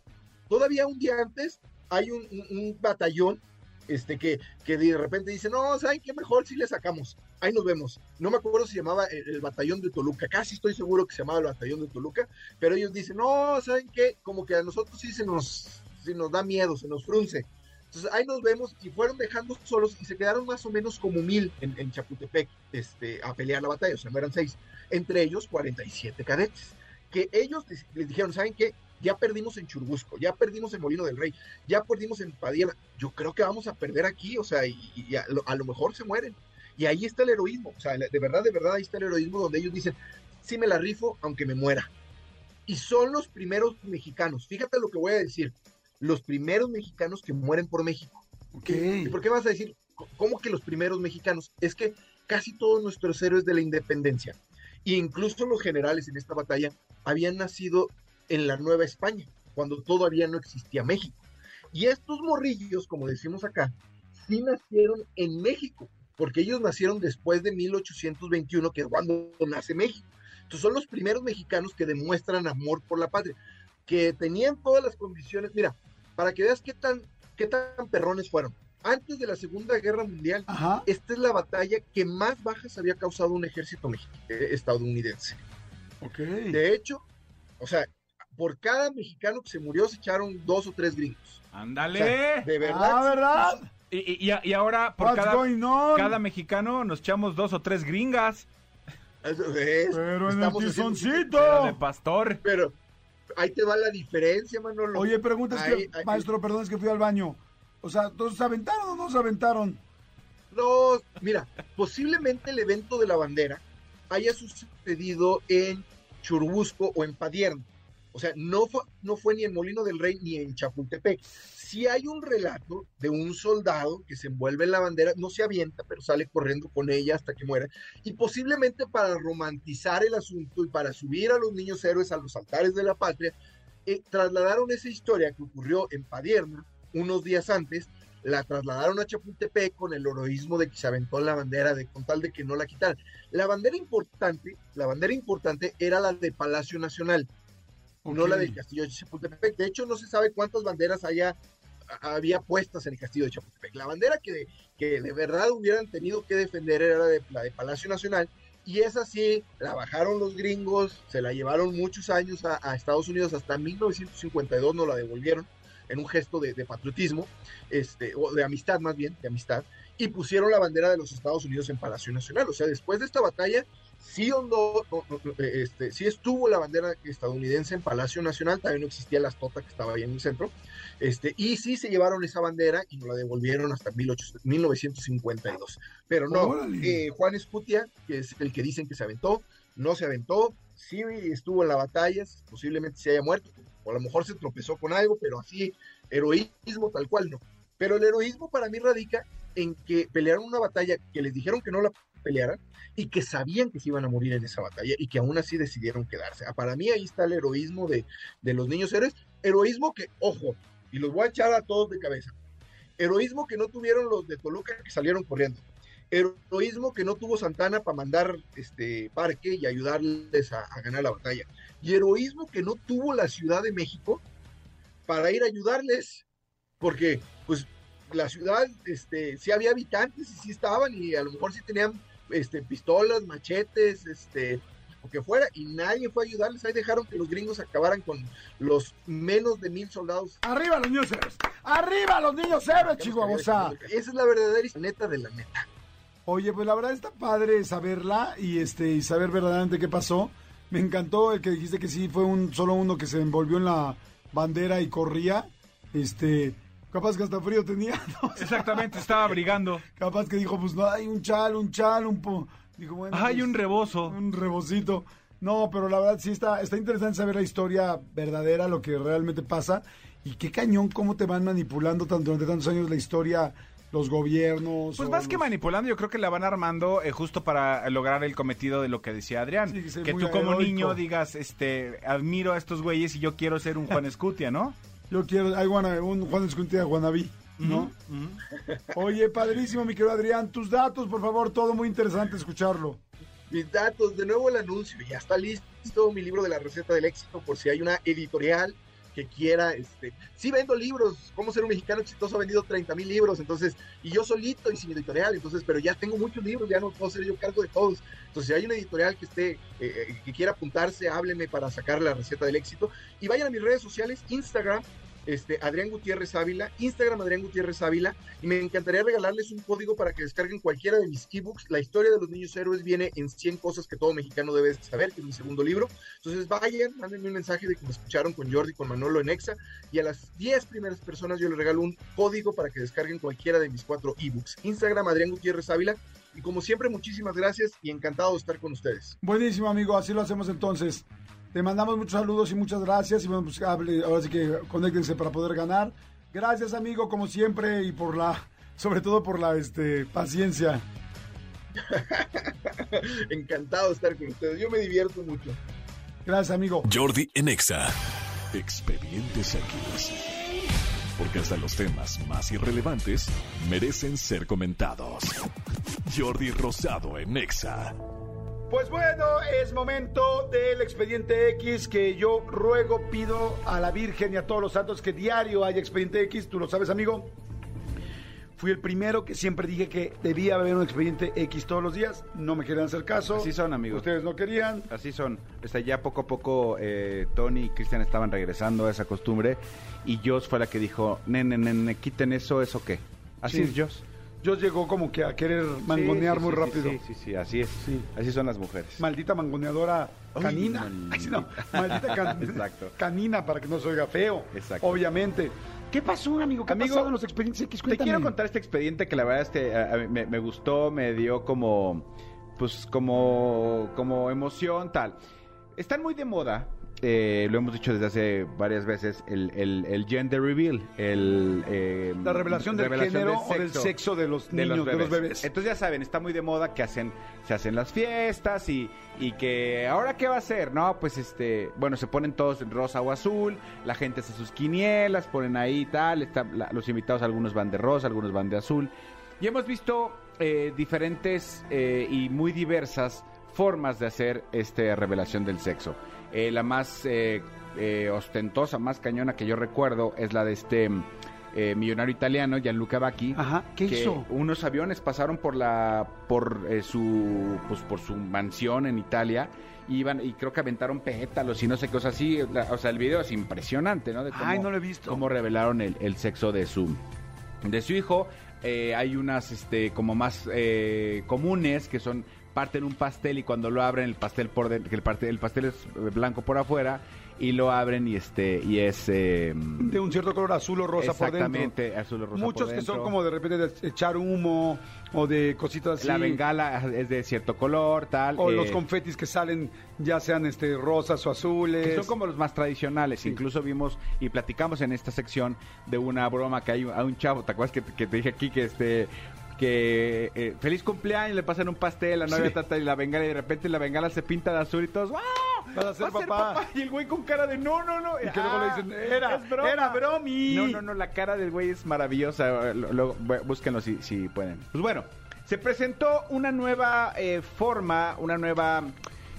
todavía un día antes hay un, un- un batallón este, que, que de repente dice, no, ¿saben qué? Mejor si le sacamos. Ahí nos vemos. No me acuerdo si se llamaba el, el batallón de Toluca. Casi estoy seguro que se llamaba el batallón de Toluca. Pero ellos dicen, no, ¿saben qué? Como que a nosotros sí se nos, se nos da miedo, se nos frunce. Entonces ahí nos vemos y fueron dejando solos y se quedaron más o menos como mil en, en Chapultepec este, a pelear la batalla. O sea, no eran seis. Entre ellos 47 cadetes que ellos les, les dijeron, ¿saben qué? Ya perdimos en Churubusco, ya perdimos en Molino del Rey, ya perdimos en Padilla. Yo creo que vamos a perder aquí, o sea, y, y a, lo, a, lo, mejor se mueren. Y ahí está el heroísmo, o sea, de verdad, de verdad, ahí está el heroísmo donde ellos dicen, sí me la rifo, aunque me muera. Y son los primeros mexicanos, fíjate lo que voy a decir, los primeros mexicanos que mueren por México. Okay. ¿Y por qué vas a decir, cómo que los primeros mexicanos? Es que casi todos nuestros héroes de la independencia, e incluso los generales en esta batalla, habían nacido en la Nueva España, cuando todavía no existía México. Y estos morrillos, como decimos acá, sí nacieron en México, porque ellos nacieron después de 1821, que es cuando nace México. Entonces son los primeros mexicanos que demuestran amor por la patria, que tenían todas las condiciones. Mira, para que veas qué tan, qué tan perrones fueron. Antes de la Segunda Guerra Mundial, Ajá. esta es la batalla que más bajas había causado un ejército eh, estadounidense. Okay. De hecho, o sea, por cada mexicano que se murió se echaron dos o tres gringos. Ándale. O sea, de verdad. Ah, ¿verdad? Y, y, y, ahora por cada, cada mexicano nos echamos dos o tres gringas. Eso es, Pero en el tizoncito. Pero de pastor. Pero ahí te va la diferencia, Manolo. Oye, preguntas Ahí- que, ahí- maestro, perdón, es que fui al baño. O sea, ¿todos se aventaron o no se aventaron? No, mira, posiblemente el evento de la bandera haya sucedido en Churubusco o en Padierna. O sea, no fue, no fue ni en Molino del Rey ni en Chapultepec. Sí hay un relato de un soldado que se envuelve en la bandera, no se avienta, pero sale corriendo con ella hasta que muera. Y posiblemente para romantizar el asunto y para subir a los niños héroes a los altares de la patria, eh, trasladaron esa historia que ocurrió en Padierna unos días antes la trasladaron a Chapultepec con el heroísmo de que se aventó la bandera de con tal de que no la quitaran. La bandera importante, la bandera importante era la de Palacio Nacional, no Ok. la del Castillo de Chapultepec. De hecho, no se sabe cuántas banderas haya había puestas en el castillo de Chapultepec. La bandera que, que de verdad hubieran tenido que defender era de, la de Palacio Nacional, y esa sí, la bajaron los gringos, se la llevaron muchos años a, Estados Unidos, hasta 1952 no la devolvieron en un gesto de, de, patriotismo, este, o de amistad más bien, de amistad, y pusieron la bandera de los Estados Unidos en Palacio Nacional. O sea, después de esta batalla, sí, ondó, este, sí estuvo la bandera estadounidense en Palacio Nacional, también no existía la estota que estaba ahí en el centro, este, y sí se llevaron esa bandera y nos la devolvieron hasta 18, 1952. Pero no, eh, Juan Escutia, que es el que dicen que se aventó, no se aventó, sí estuvo en la batalla, posiblemente se haya muerto, o a lo mejor se tropezó con algo, pero así, heroísmo tal cual no. Pero el heroísmo para mí radica en que pelearon una batalla que les dijeron que no la pelearan y que sabían que se iban a morir en esa batalla y que aún así decidieron quedarse. Ah, para mí ahí está el heroísmo de, de los niños héroes. Heroísmo que, ojo, y los voy a echar a todos de cabeza. Heroísmo que no tuvieron los de Toluca que salieron corriendo. Heroísmo que no tuvo Santana para mandar este parque y ayudarles a, a ganar la batalla. Y heroísmo que no tuvo la Ciudad de México para ir a ayudarles. Porque, pues, la ciudad, este, sí había habitantes y sí estaban y a lo mejor sí tenían este, pistolas, machetes, este, o que fuera, y nadie fue a ayudarles. Ahí dejaron que los gringos acabaran con los menos de mil soldados. ¡Arriba los niños héroes! ¡Arriba los niños héroes, Chihuahua! Esa es la verdadera neta de la neta. Oye, pues la verdad está padre saberla y este y saber verdaderamente qué pasó. Me encantó el que dijiste que sí fue un solo uno que se envolvió en la bandera y corría. Este, Capaz que hasta frío tenía. ¿no? Exactamente, estaba abrigando. Capaz que dijo, pues no, hay un chal, un chal, un po. Dijo, bueno. Hay pues, un rebozo. Un rebocito. No, pero la verdad sí está, está interesante saber la historia verdadera, lo que realmente pasa. Y qué cañón, cómo te van manipulando tanto, durante tantos años la historia, los gobiernos. Pues más los... que manipulando, yo creo que la van armando eh, justo para lograr el cometido de lo que decía Adrián. Sí, que que tú como heroico. niño digas, este, admiro a estos güeyes y yo quiero ser un Juan Escutia, ¿no? Yo quiero, hay wanna, un Juan Escutia Guanabí, ¿no? Uh -huh. Oye, padrísimo, mi querido Adrián, tus datos, por favor, todo muy interesante escucharlo. Mis datos, de nuevo el anuncio, ya está listo mi libro de la receta del éxito, por si hay una editorial que quiera, este, sí vendo libros, cómo ser un mexicano exitoso, ha vendido 30 mil libros, entonces, y yo solito y sin editorial, entonces, pero ya tengo muchos libros, ya no puedo ser yo cargo de todos, entonces si hay una editorial que esté, eh, que quiera apuntarse, hábleme para sacar la receta del éxito, y vayan a mis redes sociales, Instagram, este, Adrián Gutiérrez Ávila, Instagram Adrián Gutiérrez Ávila, y me encantaría regalarles un código para que descarguen cualquiera de mis ebooks. La historia de los niños héroes viene en 100 cosas que todo mexicano debe saber, que es mi segundo libro. Entonces vayan, mándenme un mensaje de que me escucharon con Jordi, con Manolo en Exa, y a las 10 primeras personas yo les regalo un código para que descarguen cualquiera de mis cuatro ebooks. Instagram Adrián Gutiérrez Ávila, y como siempre, muchísimas gracias y encantado de estar con ustedes. Buenísimo, amigo, así lo hacemos entonces. Te mandamos muchos saludos y muchas gracias. Y bueno, pues hable, ahora sí que conéctense para poder ganar. Gracias, amigo, como siempre, y por la, sobre todo por la este, paciencia. Encantado de estar con ustedes. Yo me divierto mucho. Gracias, amigo. Jordi Enexa. Expedientes X. Porque hasta los temas más irrelevantes merecen ser comentados. Jordi Rosado en Exa. Pues bueno, es momento del expediente X que yo ruego, pido a la Virgen y a todos los santos que diario haya expediente X, tú lo sabes amigo. Fui el primero que siempre dije que debía haber un expediente X todos los días. No me querían hacer caso. Así son, amigos. Ustedes no querían. Así son. Está ya poco a poco eh, Tony y Cristian estaban regresando a esa costumbre. Y Joss fue la que dijo, nene, nene, quiten eso, ¿eso qué? Así Sí. es Joss. Yo llegó como que a querer mangonear Sí, sí, muy sí, rápido. Sí, sí, sí, así es. Sí. Así son las mujeres. Maldita mangoneadora canina. Ay, no, maldita can- Exacto. canina para que no se oiga feo. Exacto. Obviamente. ¿Qué pasó, amigo? ¿Qué Amigo, ha pasado en los expedientes X? Te quiero contar este expediente que la verdad este, a- a mí me, me gustó, me dio como, pues como, como emoción, tal. Están muy de moda, eh, lo hemos dicho desde hace varias veces, el, el, el gender reveal, el... eh, La revelación del género o del sexo de los de niños, de los bebés. Entonces ya saben, está muy de moda que hacen, se hacen las fiestas y, y que ahora qué va a ser, ¿no? Pues este, bueno, se ponen todos en rosa o azul, la gente hace sus quinielas, ponen ahí y tal, está, la- los invitados algunos van de rosa, algunos van de azul. Y hemos visto eh, diferentes eh, y muy diversas formas de hacer esta revelación del sexo. Eh, la más eh, eh, ostentosa, más cañona que yo recuerdo es la de este eh, millonario italiano, Gianluca Vacchi. Ajá, ¿qué que hizo? Unos aviones pasaron por la por eh, su pues por su mansión en Italia. Iban y creo que aventaron pétalos y no sé qué cosas así. La- o sea, el video es impresionante, ¿no? De Ay, no lo he visto. Cómo revelaron el, el sexo de su de su hijo. Eh, hay unas este como más eh, comunes que son parten un pastel y cuando lo abren el pastel por que el pastel, el pastel es blanco por afuera y lo abren y este y es eh, De un cierto color azul o rosa por dentro. exactamente azul o rosa Muchos por que son como de repente de echar humo o de cositas así. la bengala es de cierto color tal O eh, los confetis que salen, ya sean este rosas o azules. que son como los más tradicionales. Sí. Incluso vimos y platicamos en esta sección de una broma que hay a un chavo, ¿te acuerdas que, que te dije aquí que este que eh, feliz cumpleaños, le pasan un pastel, la novia Sí. trata y la bengala y de repente la bengala se pinta de azul y todos ¡ah! Vas a ser ¡Va papá! Y el güey con cara de no, no, no. Y que luego le Ah, dicen, "Era, es broma". era bromi. No, no, no, la cara del güey es maravillosa. Lo- lo- bu- búsquenlo si, si pueden. Pues bueno, se presentó una nueva eh, forma, una nueva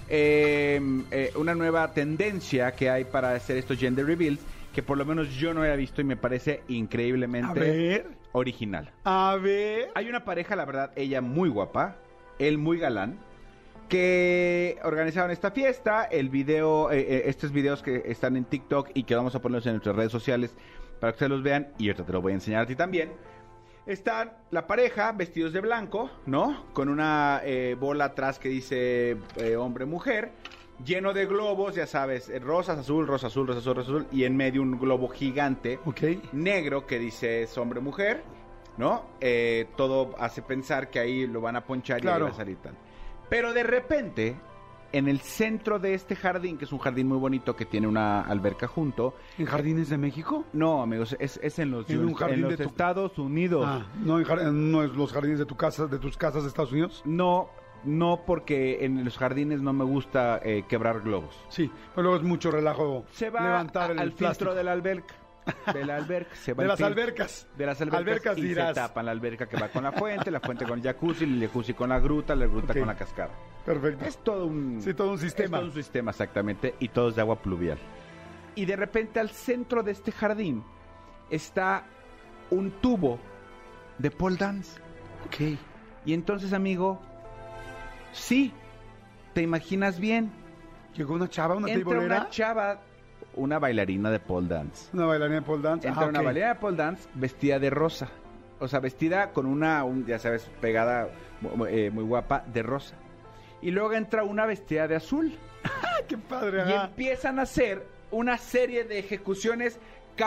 eh, eh, una nueva tendencia que hay para hacer estos gender reveals que por lo menos yo no había visto y me parece A increíblemente ver, original. a ver. Hay una pareja, la verdad, ella muy guapa, él muy galán, que organizaron esta fiesta. El video, eh, eh, estos videos que están en TikTok y que vamos a ponerlos en nuestras redes sociales para que ustedes los vean. Y ahorita te lo voy a enseñar a ti también. Están la pareja vestidos de blanco, ¿no? Con una eh, bola atrás que dice eh, hombre-mujer, lleno de globos, ya sabes, eh, rosas, azul, rosa, azul, rosa, azul, rosa, azul, y en medio un globo gigante negro que dice es hombre-mujer, ¿no? Eh, todo hace pensar que ahí lo van a ponchar y Claro. ahí va a salir tal. Pero de repente, en el centro de este jardín, que es un jardín muy bonito que tiene una alberca junto, ¿En Jardines de México? no, amigos, es, es en los, En un en jardín los de tu- Estados Unidos. Ah, no, en no es los jardines de tu casa, de tus casas de Estados Unidos. No, no porque en los jardines no me gusta eh, quebrar globos. Sí, pero luego es mucho relajo Se va levantar a- el al plástico. filtro de la alberca. De la alberca. Se va de las filtro. albercas. de las albercas, Albercas y dirás. se tapan la alberca que va con la fuente, la fuente con el jacuzzi, el jacuzzi con la gruta, la gruta con la cascada. Perfecto. Es todo un Sí, todo un sistema. Es todo un sistema exactamente y todo es de agua pluvial. Y de repente al centro de este jardín está un tubo de pole dance. Ok. Y entonces, amigo, sí, te imaginas bien, Llegó una chava, una entra una chava, una bailarina de pole dance. Una bailarina de pole dance. Entra Ah, una ok. bailarina de pole dance vestida de rosa. O sea, vestida con una, un- ya sabes, pegada eh, muy guapa de rosa. Y luego entra una vestida de azul. Qué padre. Y empiezan a hacer una serie de ejecuciones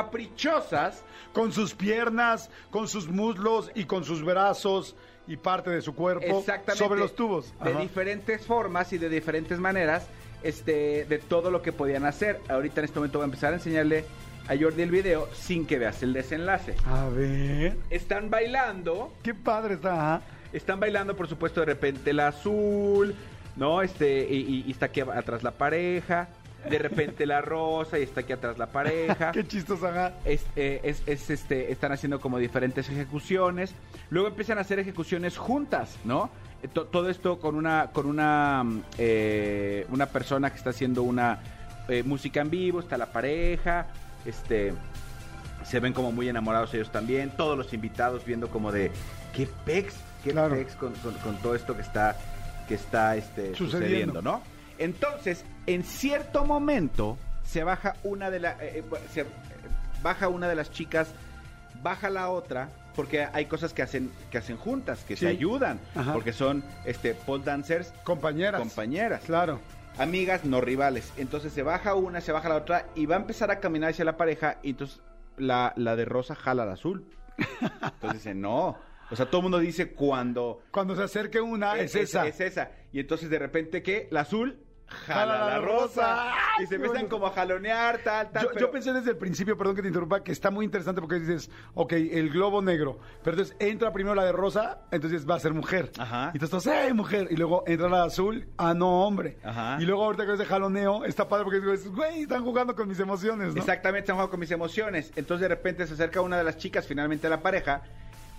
caprichosas. Con sus piernas, con sus muslos y con sus brazos y parte de su cuerpo sobre los tubos. De Ajá. diferentes formas y de diferentes maneras. Este, de todo lo que podían hacer. Ahorita en este momento voy a empezar a enseñarle a Jordi el video sin que veas el desenlace. A ver. Están bailando. Qué padre está. Están bailando, por supuesto, de repente el azul, ¿no? Este, y, y- y está aquí atrás la pareja. De repente la rosa y está aquí atrás la pareja. Qué chistosa. ajá. Es, eh, es- es, este, están haciendo como diferentes ejecuciones. Luego empiezan a hacer ejecuciones juntas, ¿no? Eh, to- todo esto con una, con una, mm, eh, una persona que está haciendo una eh, música en vivo, está la pareja, este, se ven como muy enamorados ellos también, todos los invitados viendo como de qué pex, qué Claro. pex con, con- con todo esto que está, que está este, Sucediendo. sucediendo, ¿no? Entonces, en cierto momento se baja una de las se baja una de las chicas, baja la otra porque hay cosas que hacen que hacen juntas, que Sí. se ayudan, Ajá. porque son este pole dancers Compañeras. compañeras, Claro. amigas, no rivales. Entonces se baja una, se baja la otra y va a empezar a caminar hacia la pareja y entonces la, la de rosa jala la azul. Entonces dice, no. O sea, todo el mundo dice cuando Cuando se acerque una, es, esa. es esa. Y entonces de repente que la azul jala, la la rosa. rosa. ¡Ay, Y se empiezan como a jalonear, tal, tal. Yo, pero- yo pensé desde el principio, perdón que te interrumpa, que está muy interesante porque dices, ok, el globo negro, pero entonces entra primero la de rosa, entonces va a ser mujer. Ajá. Y entonces, ¡eh, mujer! Y luego entra la de azul, ah, no, hombre. Ajá. Y luego ahorita que es de jaloneo, está padre porque dices, güey, están jugando con mis emociones, ¿no? Exactamente, están jugando con mis emociones. Entonces de repente se acerca una de las chicas finalmente a la pareja.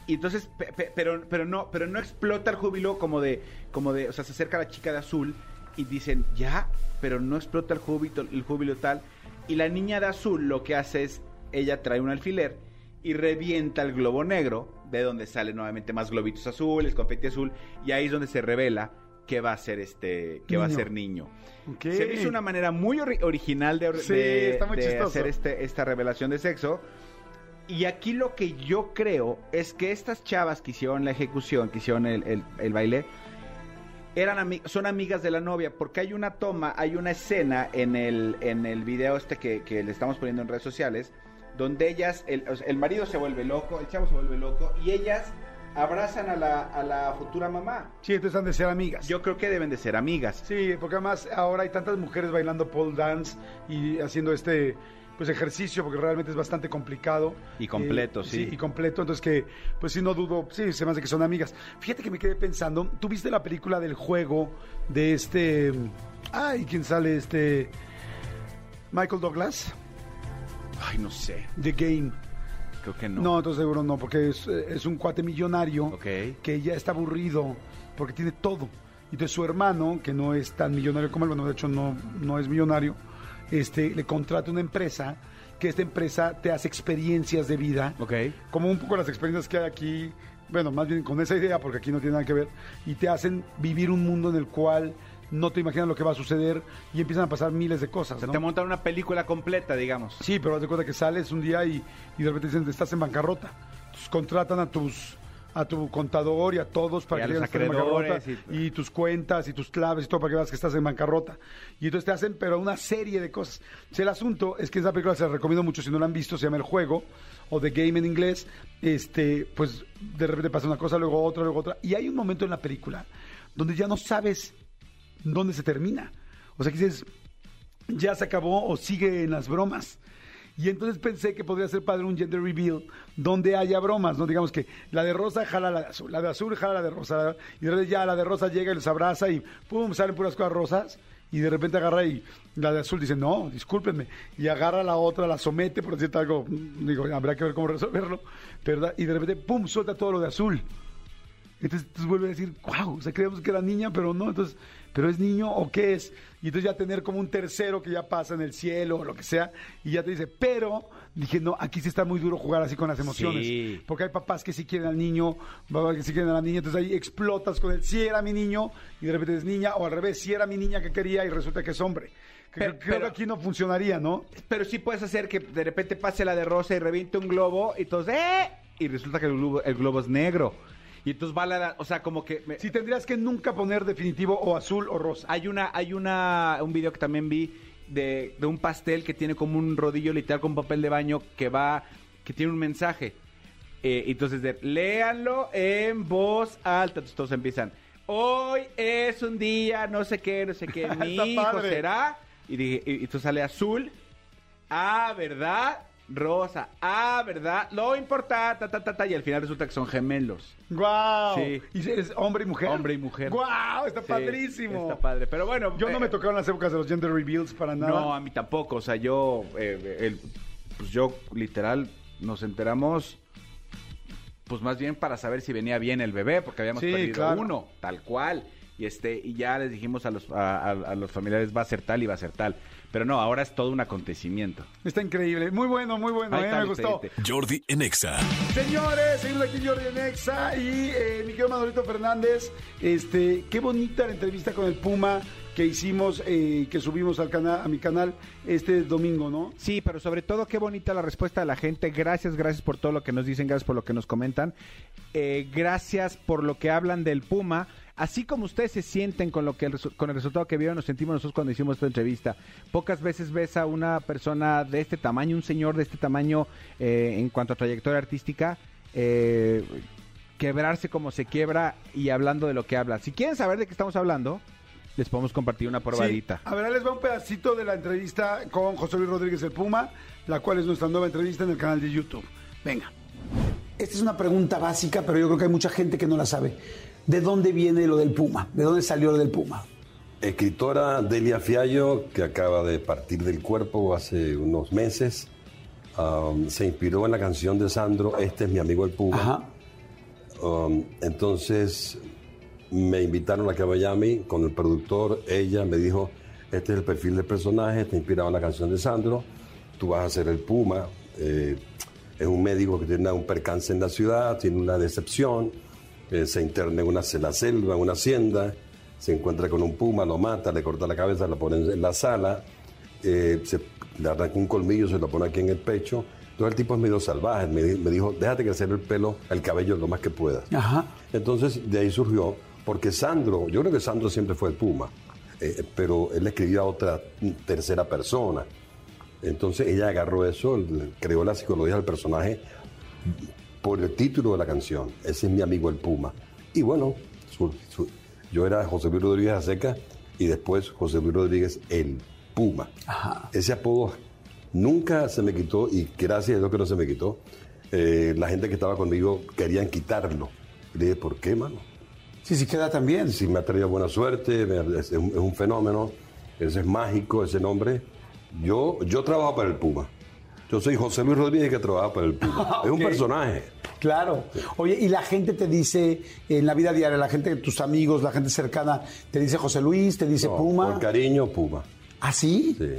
Y entonces, pe- pe- pero, pero no, pero no explota el júbilo como de, como de, o sea, se acerca la chica de azul y dicen, ya, pero no explota el júbilo, el júbilo tal. Y la niña de azul lo que hace es, ella trae un alfiler y revienta el globo negro, de donde salen nuevamente más globitos azules, confeti azul, y ahí es donde se revela que va a ser este, que va a Niño. ser niño. Se hizo una manera muy ori- original de, Sí, de- está muy de chistoso. hacer este, esta revelación de sexo. Y aquí lo que yo creo es que estas chavas que hicieron la ejecución, que hicieron el, el- el baile, eran ami- son amigas de la novia, porque hay una toma, hay una escena en el, en el video este que, que le estamos poniendo en redes sociales, donde ellas, el, o sea, el marido se vuelve loco, el chavo se vuelve loco, y ellas abrazan a la, a la futura mamá. Sí, entonces han de ser amigas. Yo creo que deben de ser amigas. Sí, porque además ahora hay tantas mujeres bailando pole dance y haciendo este pues ejercicio porque realmente es bastante complicado. Y completo, Eh, sí. y completo, entonces que pues sí no dudo, sí, se me hace que son amigas. Fíjate que me quedé pensando, ¿tú viste la película del juego de este ay, quién sale este Michael Douglas? Ay, no sé, The Game. creo que no. No, entonces seguro no, porque es, es un cuate millonario que ya está aburrido porque tiene todo. Y entonces su hermano, que no es tan millonario como él, bueno, de hecho no, no es millonario, este, le contrata una empresa, que esta empresa te hace experiencias de vida, Ok. como un poco las experiencias que hay aquí, bueno, más bien con esa idea, porque aquí no tiene nada que ver, y te hacen vivir un mundo en el cual no te imaginas lo que va a suceder y empiezan a pasar miles de cosas. O sea, ¿no? te montan una película completa, digamos. Sí, pero haz de cuenta que sales un día y, y de repente dicen, estás en bancarrota. Entonces contratan a tus a tu contador y a todos para Y a que que estás en bancarrota y- y... tus cuentas y tus claves y todo para que veas que estás en bancarrota. Y entonces te hacen, pero una serie de cosas. Si el asunto es que esa película se la recomiendo mucho si no la han visto, se llama El Juego o The Game en inglés. Este, pues de repente pasa una cosa, luego otra, luego otra. Y hay un momento en la película donde ya no sabes dónde se termina. O sea, que dices, ya se acabó o sigue en las bromas. Y entonces pensé que podría ser padre un gender reveal donde haya bromas, ¿no? Digamos que la de rosa jala la de azul, la de azul jala la de rosa, y de repente ya la de rosa llega y los abraza y pum, salen puras cosas rosas, y de repente agarra y la de azul dice, no, discúlpenme, y agarra la otra, la somete, por decirte algo, digo, habrá que ver cómo resolverlo, ¿verdad? Y de repente, pum, suelta todo lo de azul. Entonces, entonces vuelve a decir, wow, o sea, que era niña, pero no, entonces, ¿pero es niño o qué es? Y entonces ya tener como un tercero que ya pasa en el cielo o lo que sea, y ya te dice, pero, dije, no, aquí sí está muy duro jugar así con las emociones. Sí. Porque hay papás que sí quieren al niño, papás que sí quieren a la niña, entonces ahí explotas con el, sí era mi niño, y de repente es niña, o al revés, sí era mi niña que quería y resulta que es hombre. Pero- creo pero- que aquí no funcionaría, ¿no? Pero sí puedes hacer que de repente pase la de rosa y reviente un globo y todos, ¡eh! Y resulta que el globo, el globo es negro. Y entonces va la, o sea, como que... me- Si tendrías que nunca poner definitivo o azul o rosa. Hay una, hay una, un video que también vi de, de un pastel que tiene como un rodillo literal con papel de baño que va, que tiene un mensaje. Eh, entonces, de, léanlo en voz alta. Entonces todos empiezan. Hoy es un día, no sé qué, no sé qué. Mi Está hijo padre. será. Y, dije, y, y entonces sale azul. Ah, ¿verdad? Rosa. Ah, ¿verdad? Lo importa. Ta, ta, ta, ta. Y al final resulta que son gemelos. ¡Guau! Sí. ¿Y es hombre y mujer? Hombre y mujer. ¡Guau! Está Sí, padrísimo. Está padre. Pero bueno. Yo no eh, me tocaba en las épocas de los gender reveals para nada. No, a mí tampoco. O sea, yo, eh, el- pues yo literal nos enteramos, pues más bien para saber si venía bien el bebé, porque habíamos Sí, perdido claro. uno, tal cual. Y este, y ya les dijimos a los, a, a- a los familiares va a ser tal y va a ser tal. Pero no, ahora es todo un acontecimiento. Está increíble. Muy bueno, muy bueno. Ahí eh, está me gustó. Jordi en Exa. Señores, seguimos aquí Jordi Nexa y eh, mi querido Manolito Fernández. Este, qué bonita la entrevista con el Puma que hicimos, eh, que subimos al canal, a mi canal este domingo, ¿no? Sí, pero sobre todo qué bonita la respuesta de la gente. Gracias, gracias por todo lo que nos dicen, gracias por lo que nos comentan. Eh, gracias por lo que hablan del Puma. Así como ustedes se sienten con lo que el con el resultado que vieron, nos sentimos nosotros cuando hicimos esta entrevista. Pocas veces ves a una persona de este tamaño, un señor de este tamaño eh, en cuanto a trayectoria artística, eh, quebrarse como se quiebra y hablando de lo que habla. Si quieren saber de qué estamos hablando, les podemos compartir una probadita. Sí. A ver, les va un pedacito de la entrevista con José Luis Rodríguez el Puma, la cual es nuestra nueva entrevista en el canal de YouTube. Venga. Esta es una pregunta básica, pero yo creo que hay mucha gente que no la sabe. ¿De dónde viene lo del Puma? ¿De dónde salió lo del Puma? Escritora Delia Fiallo, que acaba de partir del cuerpo hace unos meses, um, se inspiró en la canción de Sandro, Este es mi amigo el Puma. Ajá. Um, entonces me invitaron a que Miami con el productor. Ella me dijo: Este es el perfil del personaje, está inspirado en la canción de Sandro. Tú vas a ser el Puma. Eh, es un médico que tiene un percance en la ciudad, tiene una decepción, eh, se interna en, una, en la selva, en una hacienda, se encuentra con un puma, lo mata, le corta la cabeza, lo pone en la sala, eh, se, le arranca un colmillo, se lo pone aquí en el pecho. Entonces el tipo es medio salvaje, me, di- me dijo, déjate crecer el pelo, el cabello lo más que puedas. Ajá. Entonces de ahí surgió, porque Sandro, yo creo que Sandro siempre fue el puma, eh, pero él escribía a otra tercera persona. Entonces ella agarró eso, creó la psicología del personaje por el título de la canción. Ese es mi amigo el Puma. Y bueno, su- su- yo era José Luis Rodríguez Aseca y después José Luis Rodríguez el Puma. Ese apodo nunca se me quitó y gracias a Dios que no se me quitó. Eh, la gente que estaba conmigo querían quitarlo. Y le dije, ¿por qué, mano? Sí, sí, queda también. Si me ha traído buena suerte, me- es, un, es un fenómeno, ese es mágico, ese nombre. Yo, yo trabajo para el Puma. Yo soy José Luis Rodríguez que trabaja para el Puma. Es un personaje. Claro. Oye, y la gente te dice, en la vida diaria, la gente, tus amigos, la gente cercana, te dice José Luis, te dice No, Puma. Por cariño, Puma. ¿Ah, sí? Sí.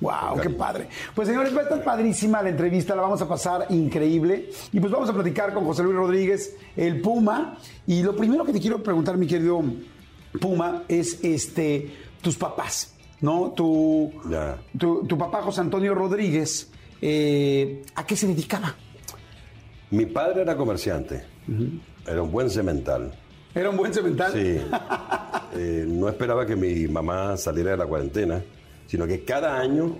Wow, qué padre. Pues señores, va a estar padrísima la entrevista, la vamos a pasar increíble. Y pues vamos a platicar con José Luis Rodríguez, el Puma. Y lo primero que te quiero preguntar, mi querido Puma, es este tus papás, ¿no? Tu, tu papá José Antonio Rodríguez, eh, ¿a qué se dedicaba? Mi padre era comerciante. Era un buen cemental. ¿Era un buen cemental? Sí. Eh, no esperaba que mi mamá saliera de la cuarentena, sino que cada año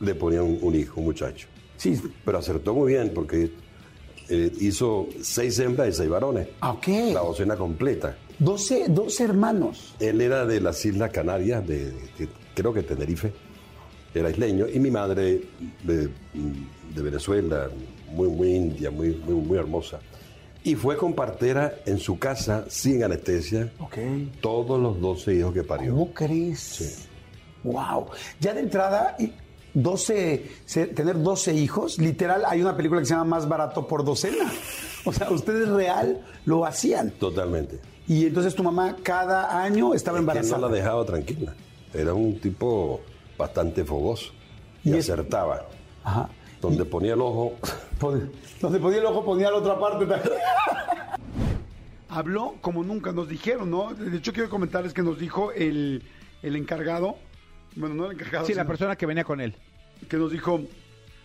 le ponía un, un hijo, un muchacho. Sí. Pero acertó muy bien porque eh, hizo seis hembras y seis varones. Ah, ok. La docena completa. 12, 12 hermanos. Él era de las Islas Canarias, de, de- creo que Tenerife, era isleño, y mi madre de, de Venezuela, muy, muy india, muy, muy, muy hermosa. Y fue con partera en su casa, sin anestesia, Ok. todos los 12 hijos que parió. ¿Cómo crees? Sí. Wow. Ya de entrada, y 12, se- tener 12 hijos, literal, hay una película que se llama Más barato por docena. O sea, ustedes real lo hacían. Totalmente. Y entonces tu mamá cada año estaba Es que embarazada. no la dejaba tranquila. Era un tipo bastante fogoso y, acertaba. Ajá. Donde ponía el ojo, Pon- Donde ponía el ojo, ponía la otra parte también. Habló como nunca, nos dijeron, ¿no? De hecho, quiero comentarles que nos dijo el, el encargado, bueno, no el encargado, Sí, la persona que venía con él. que nos dijo,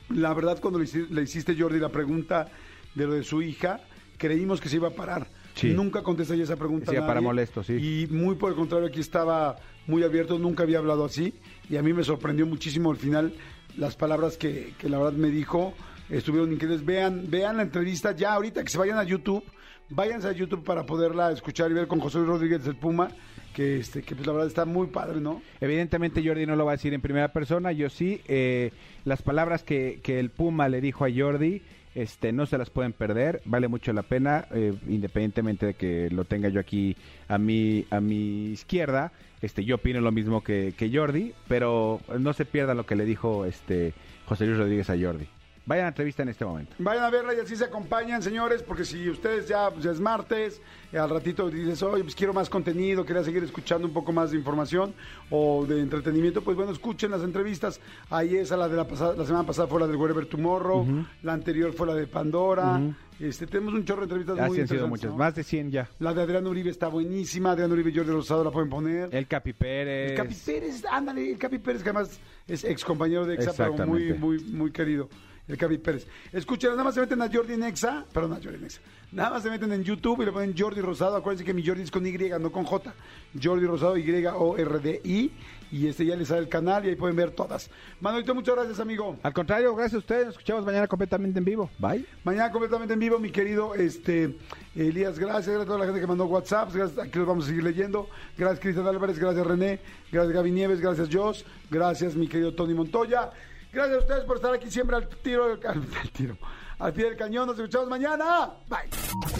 la verdad cuando le, hici- le hiciste Jordi la pregunta de lo de su hija, creímos que se iba a parar. Sí. Nunca contesté esa pregunta. Sí, a nadie. para molesto, sí. Y muy por el contrario, aquí estaba muy abierto, nunca había hablado así. Y a mí me sorprendió muchísimo al final las palabras que, que la verdad me dijo. Estuvieron increíbles. Vean, vean la entrevista ya ahorita que se vayan a YouTube. Váyanse a YouTube para poderla escuchar y ver con José Rodríguez del Puma, que este, que pues la verdad está muy padre, ¿no? Evidentemente Jordi no lo va a decir en primera persona, yo sí. eh, las palabras que, que el Puma le dijo a Jordi, este, no se las pueden perder, vale mucho la pena, eh, independientemente de que lo tenga yo aquí a mi, a mi izquierda. Este, yo opino lo mismo que, que Jordi, pero no se pierda lo que le dijo este José Luis Rodríguez a Jordi. Vayan a la entrevista en este momento. Vayan a verla y así se acompañan, señores, porque si ustedes ya, pues, ya es martes, al ratito dices, oye, pues quiero más contenido, quería seguir escuchando un poco más de información o de entretenimiento, pues bueno, escuchen las entrevistas. Ahí esa, la de la, pasada, la semana pasada fue la del Wherever Tomorrow, la anterior fue la de Pandora. este, tenemos un chorro de entrevistas Así muy han sido interesantes. muchas, ¿no? más de 100 ya. La de Adrián Uribe está buenísima, Adrián Uribe y Jordi Rosado la pueden poner. El Capi Pérez. El Capi Pérez, ándale, el Capi Pérez, que además es ex compañero de Exa, pero muy, muy, muy querido. El Capi Pérez. Escuchen, nada más se meten a Jordi en Exa, perdón, a Jordi en Exa. Nada más se meten en YouTube y le ponen Jordi Rosado. Acuérdense que mi Jordi es con Y, no con J. Jordi Rosado, Y-O-R-D-I. Y este ya les sale el canal y ahí pueden ver todas. Manuelito, muchas gracias, amigo. Al contrario, gracias a ustedes, nos escuchamos mañana completamente en vivo. Bye. Mañana completamente en vivo, mi querido este Elías, gracias, gracias a toda la gente que mandó WhatsApp, gracias, aquí los vamos a seguir leyendo. Gracias Cristian Álvarez, gracias René, gracias Gaby Nieves, gracias Jos, gracias mi querido Tony Montoya. Gracias a ustedes por estar aquí siempre al tiro del al tiro. Al pie del cañón, nos escuchamos mañana. Bye.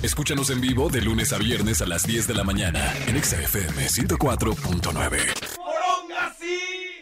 Escúchanos en vivo de lunes a viernes a las 10 de la mañana en XFM 104.9. ¡Poronga sí!